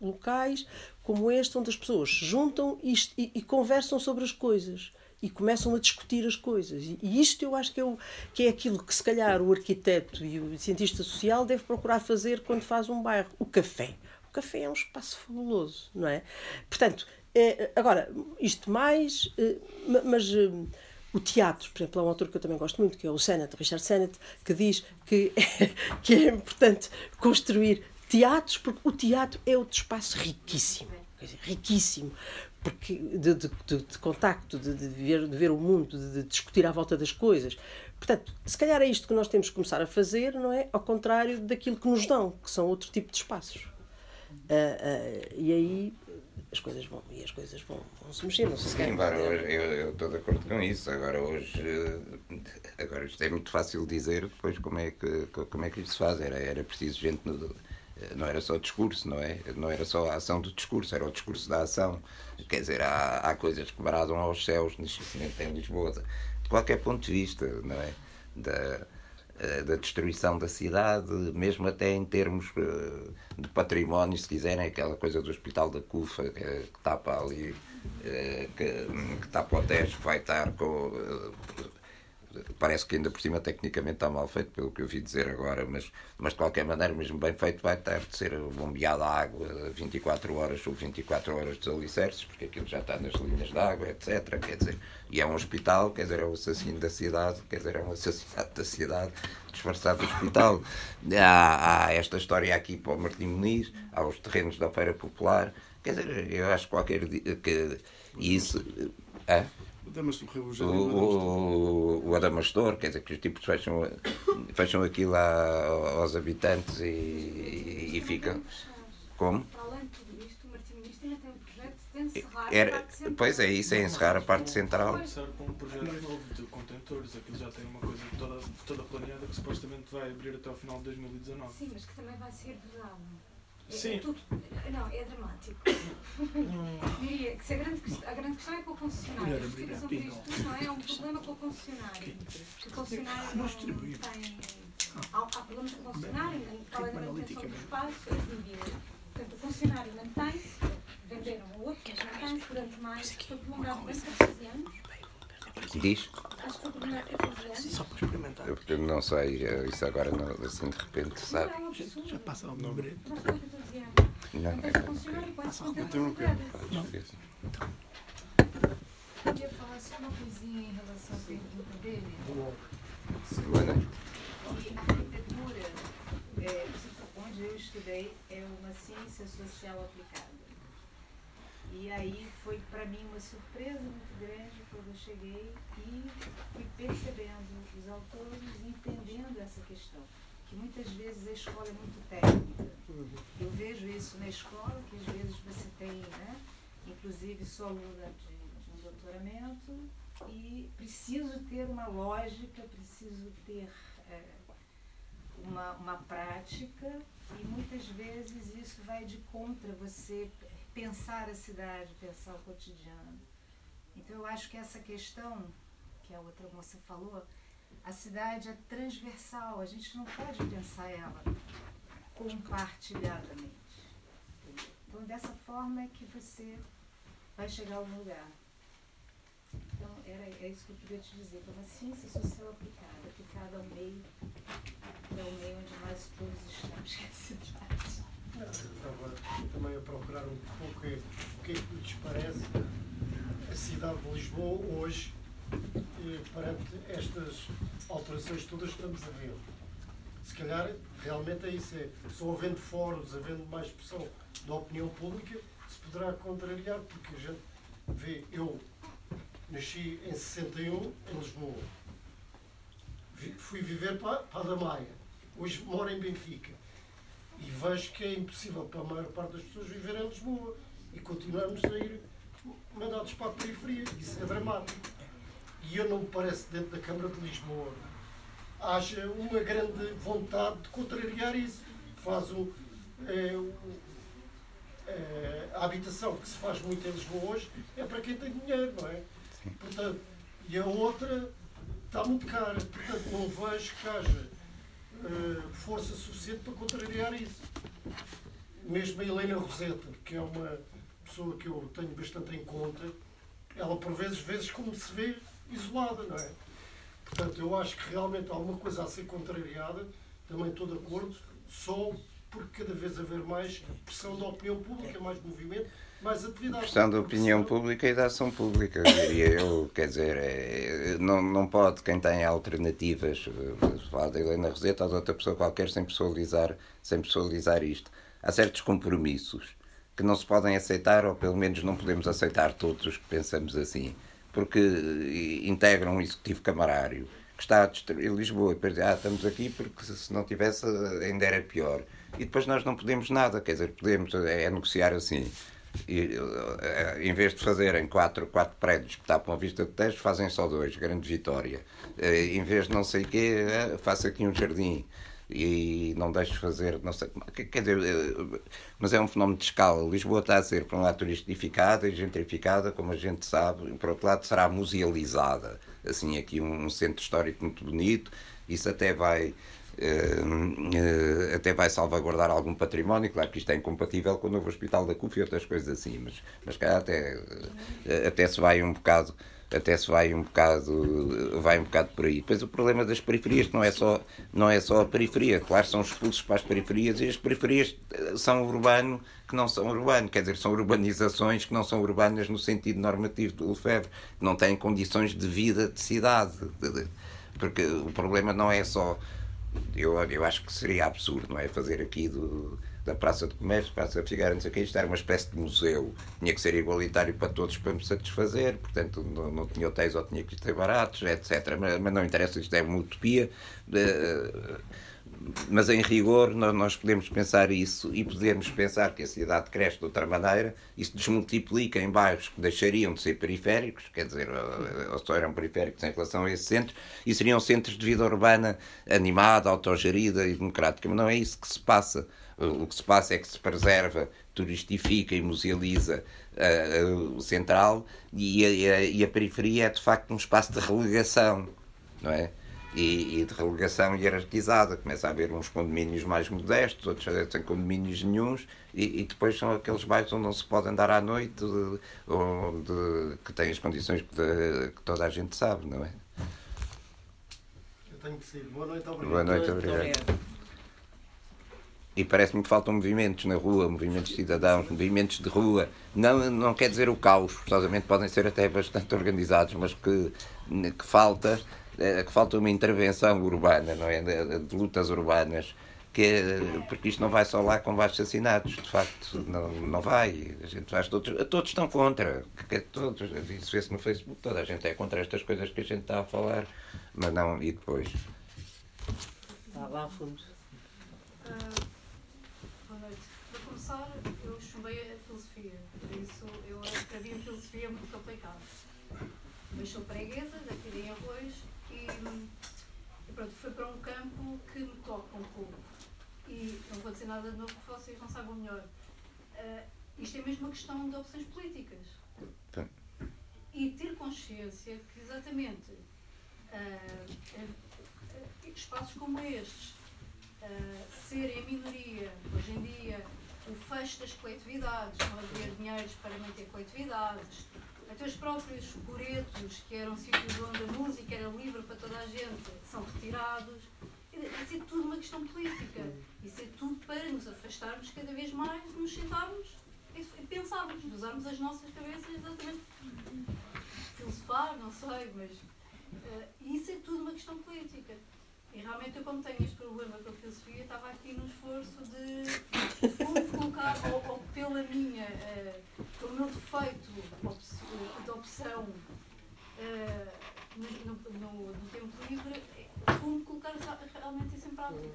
locais como este, onde as pessoas se juntam e, e, e, conversam sobre as coisas e começam a discutir as coisas. E, isto eu acho que é, o, que é aquilo que, se calhar, o arquiteto e o cientista social deve procurar fazer quando faz um bairro: o café. O café é um espaço fabuloso, não é? Portanto, é, agora, isto mais, é, mas. É, o teatro, por exemplo, há um autor que eu também gosto muito, que é o Sennett, Richard Sennett, que diz que, que é importante construir teatros, porque o teatro é outro espaço riquíssimo, dizer, riquíssimo, porque de, de, de, de contacto, de, de, ver, de ver o mundo, de, discutir à volta das coisas. Portanto, se calhar é isto que nós temos que começar a fazer, não é? Ao contrário daquilo que nos dão, que são outro tipo de espaços. Uh, uh, e aí as coisas vão e as coisas vão, vão se mexer, não sei se Sim, hoje, eu, eu estou de acordo com isso. Agora hoje agora isto é muito fácil dizer depois como é que como é que isto se faz. Era, era preciso gente no, não era só discurso, não é? Não era só a ação do discurso, era o discurso da ação. Quer dizer, há, há coisas que bradam aos céus em Lisboa, de qualquer ponto de vista, não é? Da, eh, da destruição da cidade, mesmo até em termos eh, de património, se quiserem, aquela coisa do Hospital da Cufa que, tapa ali, eh, que, que tapa o Tejo, que vai estar com parece que ainda por cima tecnicamente está mal feito, pelo que eu vi dizer agora, mas, mas de qualquer maneira, mesmo bem feito, vai ter de ser bombeada a água 24 horas ou 24 horas dos alicerces, porque aquilo já está nas linhas de água, etc. Quer dizer, e é um hospital, quer dizer, é o assassino da cidade, quer dizer, é um assassinato da cidade disfarçado do hospital. Há, há esta história aqui para o Martim Muniz, há os terrenos da Feira Popular, quer dizer, eu acho qualquer que isso. É? O, o, o Adamastor, quer dizer, que os tipos fecham, fecham aquilo aos habitantes e, e ficam. Como? Era, pois é, isso é encerrar a parte central. Começar com um projeto novo de contentores, aquilo já tem uma coisa toda, toda planeada que supostamente vai abrir até ao final de 2019. Sim, mas que também vai ser verão. Sim. É, tudo, não, é dramático. Diria que a grande, a grande questão é com o concessionário. A justificação para isto não é, é um problema com o concessionário. Que o concessionário não tem. Há, há problemas com o concessionário, qual é a manutenção do espaço, as dívidas. Portanto, o concessionário mantém-se, venderam a outros, mantém-se por anos mais, foi prolongado durante 14 anos. Diz? Acho que foi Só para experimentar. Eu portanto, não sei, eh, isso agora não, assim de repente, sabe? Já passa ao meu breve. Não, é Então não quero. Eu queria falar só uma coisinha em relação à pergunta dele. Boa noite. que a arquitetura, é, onde eu estudei, é uma ciência social aplicada. E aí foi para mim uma surpresa muito grande quando eu cheguei e fui percebendo os autores e entendendo essa questão. Que muitas vezes a escola é muito técnica. Eu vejo isso na escola, que às vezes você tem, né? Inclusive sou aluna de, de um doutoramento e preciso ter uma lógica, preciso ter é, uma, uma prática e muitas vezes isso vai de contra você pensar a cidade, pensar o cotidiano. Então eu acho que essa questão que a outra moça falou, a cidade é transversal, a gente não pode pensar ela compartilhadamente. Então dessa forma é que você vai chegar a algum lugar. Então era, é isso que eu queria te dizer, que é uma ciência social aplicada, aplicada ao meio, é o meio onde nós todos estamos, que é a cidade. Eu Estava também a procurar um pouco o que é que lhes parece a cidade de Lisboa hoje, eh, perante estas alterações todas que estamos a ver. Se calhar, realmente é isso, é, só havendo fóruns, havendo mais pressão da opinião pública, se poderá contrariar, porque a gente vê, eu nasci em 61 em Lisboa, fui viver para, para a Damaia, hoje moro em Benfica e vejo que é impossível para a maior parte das pessoas viver em Lisboa e continuamos a ir mandados para a periferia. Isso é dramático. E eu não me parece dentro da Câmara de Lisboa haja uma grande vontade de contrariar isso. Faz um, é, um- é, a habitação que se faz muito em Lisboa hoje é para quem tem dinheiro, não é? Portanto, e a outra está muito cara. Portanto, não vejo que haja eh, força suficiente para contrariar isso. Mesmo a Helena Roseta, que é uma pessoa que eu tenho bastante em conta, ela por vezes, vezes como se vê isolada, não é? Portanto, eu acho que realmente há alguma coisa a ser contrariada, também estou de acordo, só porque cada vez haver mais pressão da opinião pública, mais movimento, atividade. Questão da opinião pública e da ação pública, diria eu. Quer dizer, é, não, não pode quem tem alternativas, eh, falar da Helena Roseta ou de outra pessoa qualquer, sem pessoalizar, sem pessoalizar isto. Há certos compromissos que não se podem aceitar, ou pelo menos não podemos aceitar todos os que pensamos assim, porque eh, integram um executivo camarário que está a destruir Lisboa e ah, estamos aqui porque se não tivesse ainda era pior. E depois nós não podemos nada, quer dizer, podemos é, negociar assim. E, eh, em vez de fazerem quatro, quatro prédios que tapam a vista de texto, fazem só dois, grande vitória. Eh, Em vez de não sei o quê, eh, faço aqui um jardim e não deixo fazer, não sei. Quer dizer, mas é um fenómeno de escala. Lisboa está a ser, por um lado, turistificada e gentrificada, como a gente sabe, e por outro lado, será musealizada. Assim, aqui um centro histórico muito bonito, isso até vai. Eh, eh, até vai salvaguardar algum património, claro que isto é incompatível com o novo Hospital da CUF e outras coisas assim, mas, mas cá até, eh, até se vai um bocado até se vai um bocado vai um bocado por aí. Depois o problema das periferias não é só não é só a periferia, claro são expulsos para as periferias e as periferias são urbano que não são urbano, quer dizer, são urbanizações que não são urbanas no sentido normativo do Lefebvre, não têm condições de vida de cidade. De- de- Porque o problema não é só eu, eu acho que seria absurdo, não é? Fazer aqui do, da Praça de Comércio, Praça Figueira, não sei o quê, isto era uma espécie de museu. Tinha que ser igualitário para todos para me satisfazer, portanto não, não tinha hotéis ou tinha que ter baratos, etc. Mas, mas não interessa, isto é uma utopia. Eh, mas em rigor nó- nós podemos pensar isso e podemos pensar que a cidade cresce de outra maneira se desmultiplica em bairros que deixariam de ser periféricos, quer dizer, ou só eram periféricos em relação a esses centros, e seriam centros de vida urbana animada, autogerida e democrática. Mas não é isso que se passa. O que se passa é que se preserva, turistifica e musealiza ah, o central e a- e a periferia é de facto um espaço de relegação, não é? E, e de relegação hierarquizada. Começa a haver uns condomínios mais modestos, outros sem condomínios nenhuns, e, e depois são aqueles bairros onde não se pode andar à noite, de- onde, que têm as condições que, de- que toda a gente sabe, não é? tenho que sair. Boa noite, obrigado. Boa noite, obrigado. E parece-me que faltam movimentos na rua, movimentos cidadãos, movimentos de rua. Não, não quer dizer o caos, forçosamente podem ser até bastante organizados, mas que, que falta eh, que falta uma intervenção urbana, não é? De, de lutas urbanas. Que, é- porque isto não vai só lá com baixos assassinatos, de facto, não, não vai. A gente faz todos, todos estão contra. Que, todos, isso vê-se no Facebook, toda a gente é contra estas coisas que a gente está a falar, mas não, e depois? Lá, lá ao fundo. Ah, boa noite. Para começar, eu chumbei a filosofia, por isso eu escrevi a filosofia muito complicada. Mas sou freguesa, daqui de Arroz, e, e pronto, fui para um campo toca um pouco. E não vou dizer nada de novo que vocês não saibam melhor. Ah, isto é mesmo uma questão de opções políticas. E ter consciência que exatamente ah, espaços como estes uh, serem a minoria, hoje em dia, o fecho das coletividades, não haver dinheiros para manter coletividades, até os próprios coretos, que eram sítios onde a música era livre para toda a gente, são retirados. Isso é tudo uma questão política. Isso é tudo para nos afastarmos cada vez mais, nos sentarmos e pensarmos, usarmos as nossas cabeças exatamente. Filosofar, não sei, mas. Uh, isso é tudo uma questão política. E realmente eu como tenho este problema com a filosofia, estava aqui no esforço de como colocar, ou, ou pela minha, uh, pelo meu defeito de opção uh, no, no, no, tempo livre, como colocar realmente isso em prática.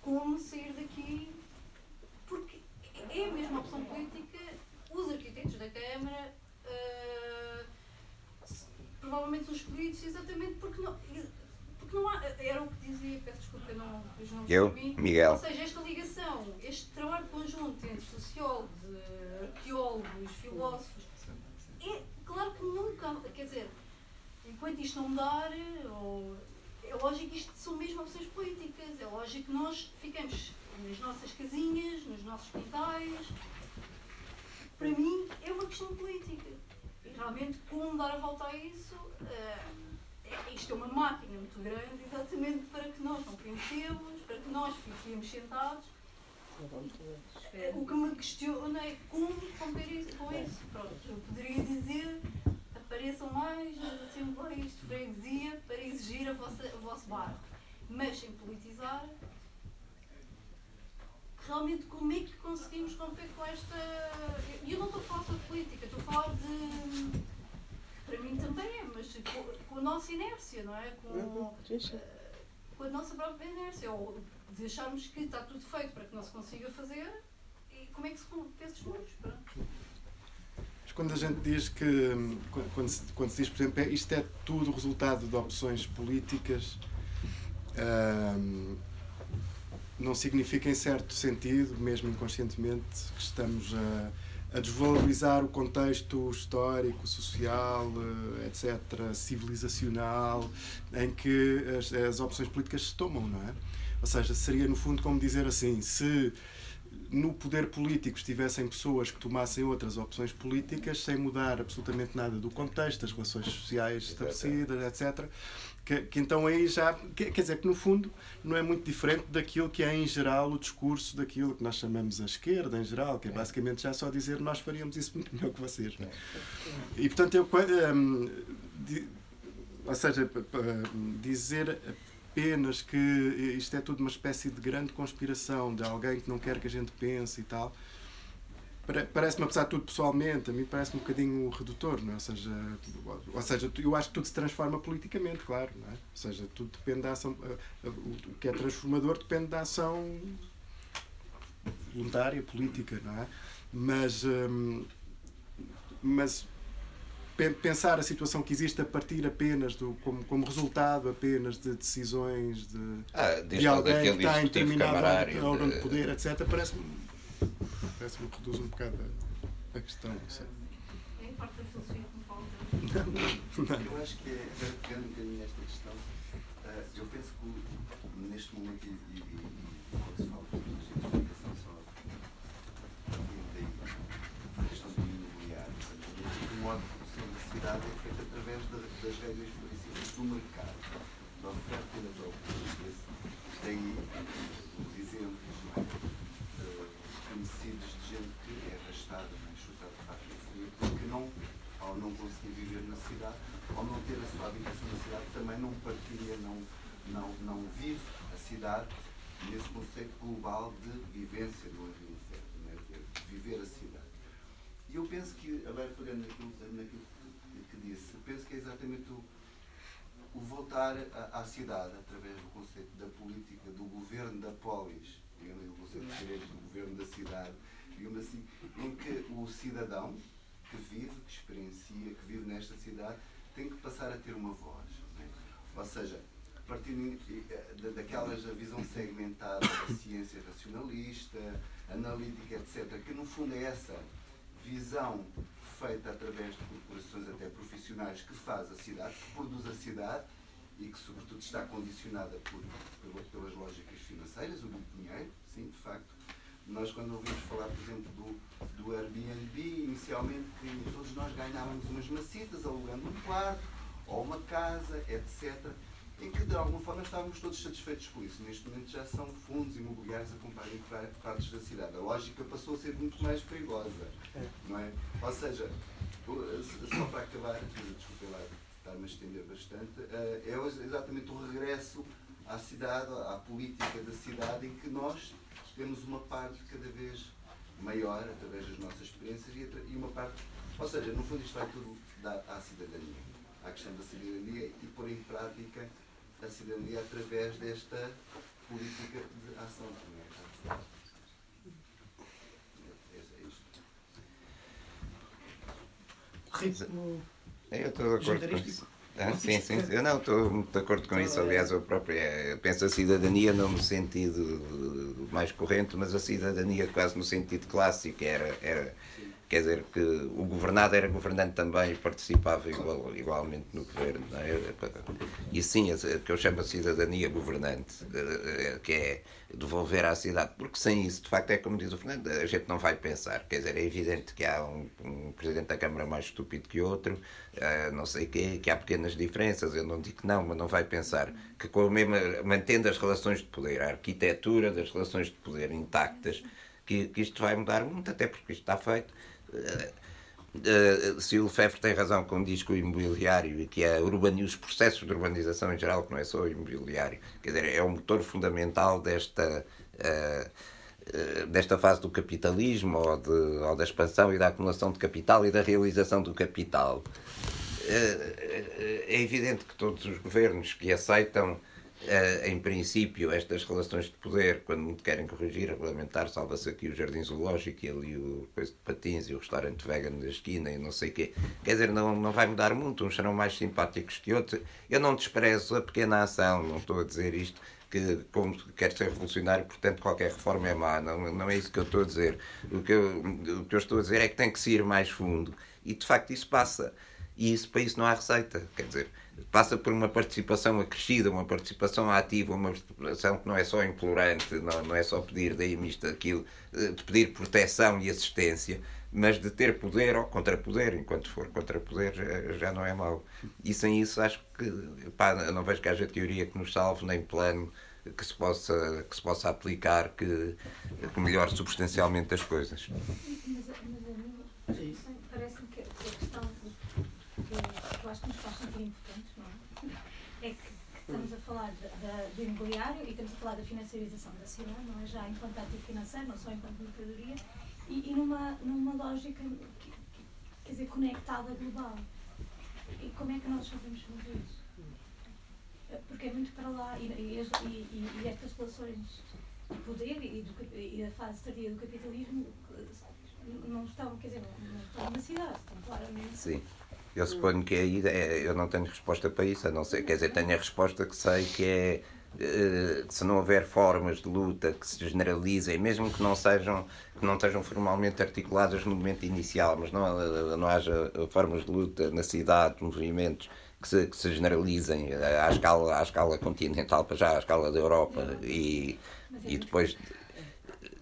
Como sair daqui, porque é a mesma opção política, os arquitetos da Câmara, provavelmente os escolhidos, exatamente porque não não há, era o que dizia, peço desculpa, não, não Eu, mim. Miguel. Ou seja, esta ligação, este trabalho conjunto entre sociólogos, arqueólogos, filósofos, é claro que nunca, quer dizer, enquanto isto não mudar, ou, é lógico que isto são mesmo opções políticas, é lógico que nós ficamos nas nossas casinhas, nos nossos quintais. Para mim, é uma questão política. E realmente, como dar a volta a isso. Uh, isto é uma máquina muito grande, exatamente para que nós não pensemos, para que nós fiquemos sentados. O que me questiona é como romper isso, com isso. Pronto, eu poderia dizer apareçam mais nas assembleias de freguesia para exigir a vossa, o vosso bairro. Mas sem politizar, realmente como é que conseguimos romper com esta. E eu não estou a falar sobre política, estou a falar de para mim também é, mas com, com a nossa inércia, não é? Com, uh, com a nossa própria inércia, ou de acharmos que está tudo feito para que não se consiga fazer, e como é que se rompe esses muros? Quando a gente diz que, quando se, quando se diz, por exemplo, é, isto é tudo resultado de opções políticas, não significa em certo sentido, mesmo inconscientemente, que estamos a a desvalorizar o contexto histórico, social, eh, etc., civilizacional, em que as, as opções políticas se tomam, não é? Ou seja, seria no fundo como dizer assim: se no poder político estivessem pessoas que tomassem outras opções políticas sem mudar absolutamente nada do contexto, das relações sociais estabelecidas, etc., que, que, então aí já. quer dizer, que no fundo não é muito diferente daquilo que é em geral o discurso daquilo que nós chamamos a esquerda, em geral, que é basicamente já só dizer nós faríamos isso muito melhor que vocês. Não é? E portanto, eu. Um, di, ou seja, dizer apenas que isto é tudo uma espécie de grande conspiração de alguém que não quer que a gente pense e tal Parece-me, apesar de tudo, pessoalmente, a mim parece-me um bocadinho redutor, não é? Ou seja, ou seja, eu acho que tudo se transforma politicamente, claro, não é? Ou seja, tudo depende da ação. O que é transformador depende da ação voluntária, política, não é? Mas. Hum, mas pensar a situação que existe a partir apenas do como, como resultado apenas de decisões de, ah, de alguém que está em determinado órgão de poder, etc., parece-me parece-me que reduz um bocado a, a questão. Não. É a parte da filosofia que me falta. Eu acho que é, pegando um bocadinho nesta questão, uh, eu penso que neste momento, e, e, e do mercado, da oferta e da procura. Daí os exemplos é? uh, conhecidos de gente que é arrastada, é? chutada para a periferia, porque não, ao não conseguir viver na cidade, ao não ter a sua habitação na cidade, também não partilha, não, não, não vive a cidade nesse conceito global de vivência do ambiente é? de viver a cidade. E eu penso que, agora pegando naquilo, naquilo que disse, penso que é exatamente o, o voltar à, cidade através do conceito da política, do governo da polis, digamos, o conceito de direito do governo da cidade, digamos assim, em que o cidadão que vive, que experiencia, que vive nesta cidade, tem que passar a ter uma voz. Né? Ou seja, partindo eh, daquelas da visão segmentada da ciência racionalista, analítica, etc., que no fundo é essa visão feita através de corporações até profissionais que faz a cidade, que produz a cidade e que sobretudo está condicionada por, pelas lógicas financeiras, o dinheiro, sim, de facto. Nós quando ouvimos falar, por exemplo, do, do Airbnb, inicialmente todos nós ganhávamos umas macitas alugando um quarto ou uma casa, etc em que de alguma forma estávamos todos satisfeitos com isso. Neste momento já são fundos imobiliários a comprar em partes da cidade. A lógica passou a ser muito mais perigosa. Não é? Ou seja, só para acabar, desculpe lá estar-me a estender bastante, eh, é exatamente o regresso à cidade, à política da cidade, em que nós temos uma parte cada vez maior, através das nossas experiências, e uma parte. Ou seja, no fundo, isto vai tudo dar à cidadania, à questão da cidadania e pôr em prática a cidadania através desta política de ação. É, é isto. Ritmo. Eu estou de acordo com isso. Ah, sim, sim, eu não estou muito de acordo com isso. Aliás, eu próprio penso a cidadania não no sentido mais corrente, mas a cidadania quase no sentido clássico. Era, era quer dizer que o governado era governante também e participava igual, igualmente no governo. É? E sim, o que eu chamo de cidadania governante, eh, que é devolver à cidade, porque sem isso, de facto, é como diz o Fernando, a gente não vai pensar. Quer dizer, é evidente que há um, um presidente da Câmara mais estúpido que outro, uh, não sei o quê, que há pequenas diferenças, eu não digo que não, mas não vai pensar que com a mesma, mantendo as relações de poder, a arquitetura das relações de poder intactas, que, que isto vai mudar muito, até porque isto está feito Uh, se o Lefebvre tem razão quando diz que o imobiliário e que é urbani, os processos de urbanização em geral, que não é só o imobiliário, quer dizer, é o motor fundamental desta, uh, desta fase do capitalismo ou, de, ou da expansão e da acumulação de capital e da realização do capital. é evidente que todos os governos que aceitam em princípio, estas relações de poder, quando muito querem corrigir, regulamentar, salva-se aqui o Jardim Zoológico e ali o coisa de patins e o restaurante vegan da esquina e não sei o quê. Quer dizer, não, não vai mudar muito, uns serão mais simpáticos que outros. Eu não desprezo a pequena ação, não estou a dizer isto que como quer ser revolucionário, portanto qualquer reforma é má. Não, não é isso que eu estou a dizer. O que eu, o que eu estou a dizer é que tem que se ir mais fundo. E de facto isso passa. E isso, para isso não há receita. Quer dizer, passa por uma participação acrescida, uma participação ativa, uma participação que não é só implorante, não, não é só pedir daí isto, aquilo, eh, de pedir proteção e assistência, mas de ter poder ou contrapoder, enquanto for contrapoder já, já não é mau. E sem isso acho que pá, não vejo que haja teoria que nos salve, nem plano que se possa, que se possa aplicar que, que melhore substancialmente as coisas. Mas, mas a mim parece-me que a questão que eu acho que nos faz sentir importantes, não é? É que, que estamos a falar de, de, do imobiliário e estamos a falar da financiarização da cidade, não é? Já enquanto ativo financeiro, não só enquanto mercadoria, e, e numa, numa lógica, que, que, quer dizer, conectada global. E como é que nós sabemos fazer isso? Porque é muito para lá, e, e, e, estas relações de poder e, do, e a fase tardia do capitalismo não estão, quer dizer, não estão na cidade, estão claramente. Sim. Eu suponho que aí é, eu não tenho resposta para isso, a não ser, quer dizer, tenho a resposta que sei que é se não houver formas de luta que se generalizem, mesmo que não sejam que não estejam formalmente articuladas no momento inicial, mas não, não haja formas de luta na cidade, movimentos que se, que se generalizem à escala, à escala continental, para já à escala da Europa e, e depois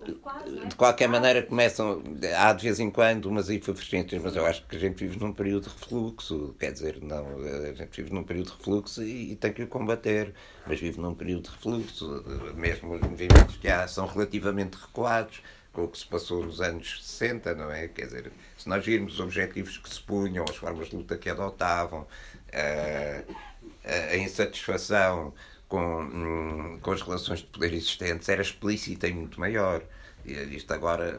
de qualquer maneira começam, há de vez em quando umas efervescências, mas eu acho que a gente vive num período de refluxo, quer dizer, não, a gente vive num período de refluxo e, e tem que o combater, mas vive num período de refluxo, mesmo os movimentos que há são relativamente recuados, com o que se passou nos anos 60, não é? Quer dizer, se nós virmos os objetivos que se punham, as formas de luta que adotavam, a, a insatisfação com, hum, com as relações de poder existentes era explícita e muito maior. E isto agora.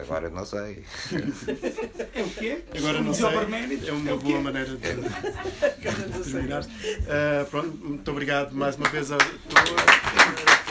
Agora não sei. É o quê? Agora não sei. É uma É boa maneira de, de terminar. Ah, pronto, muito obrigado mais uma vez a todos.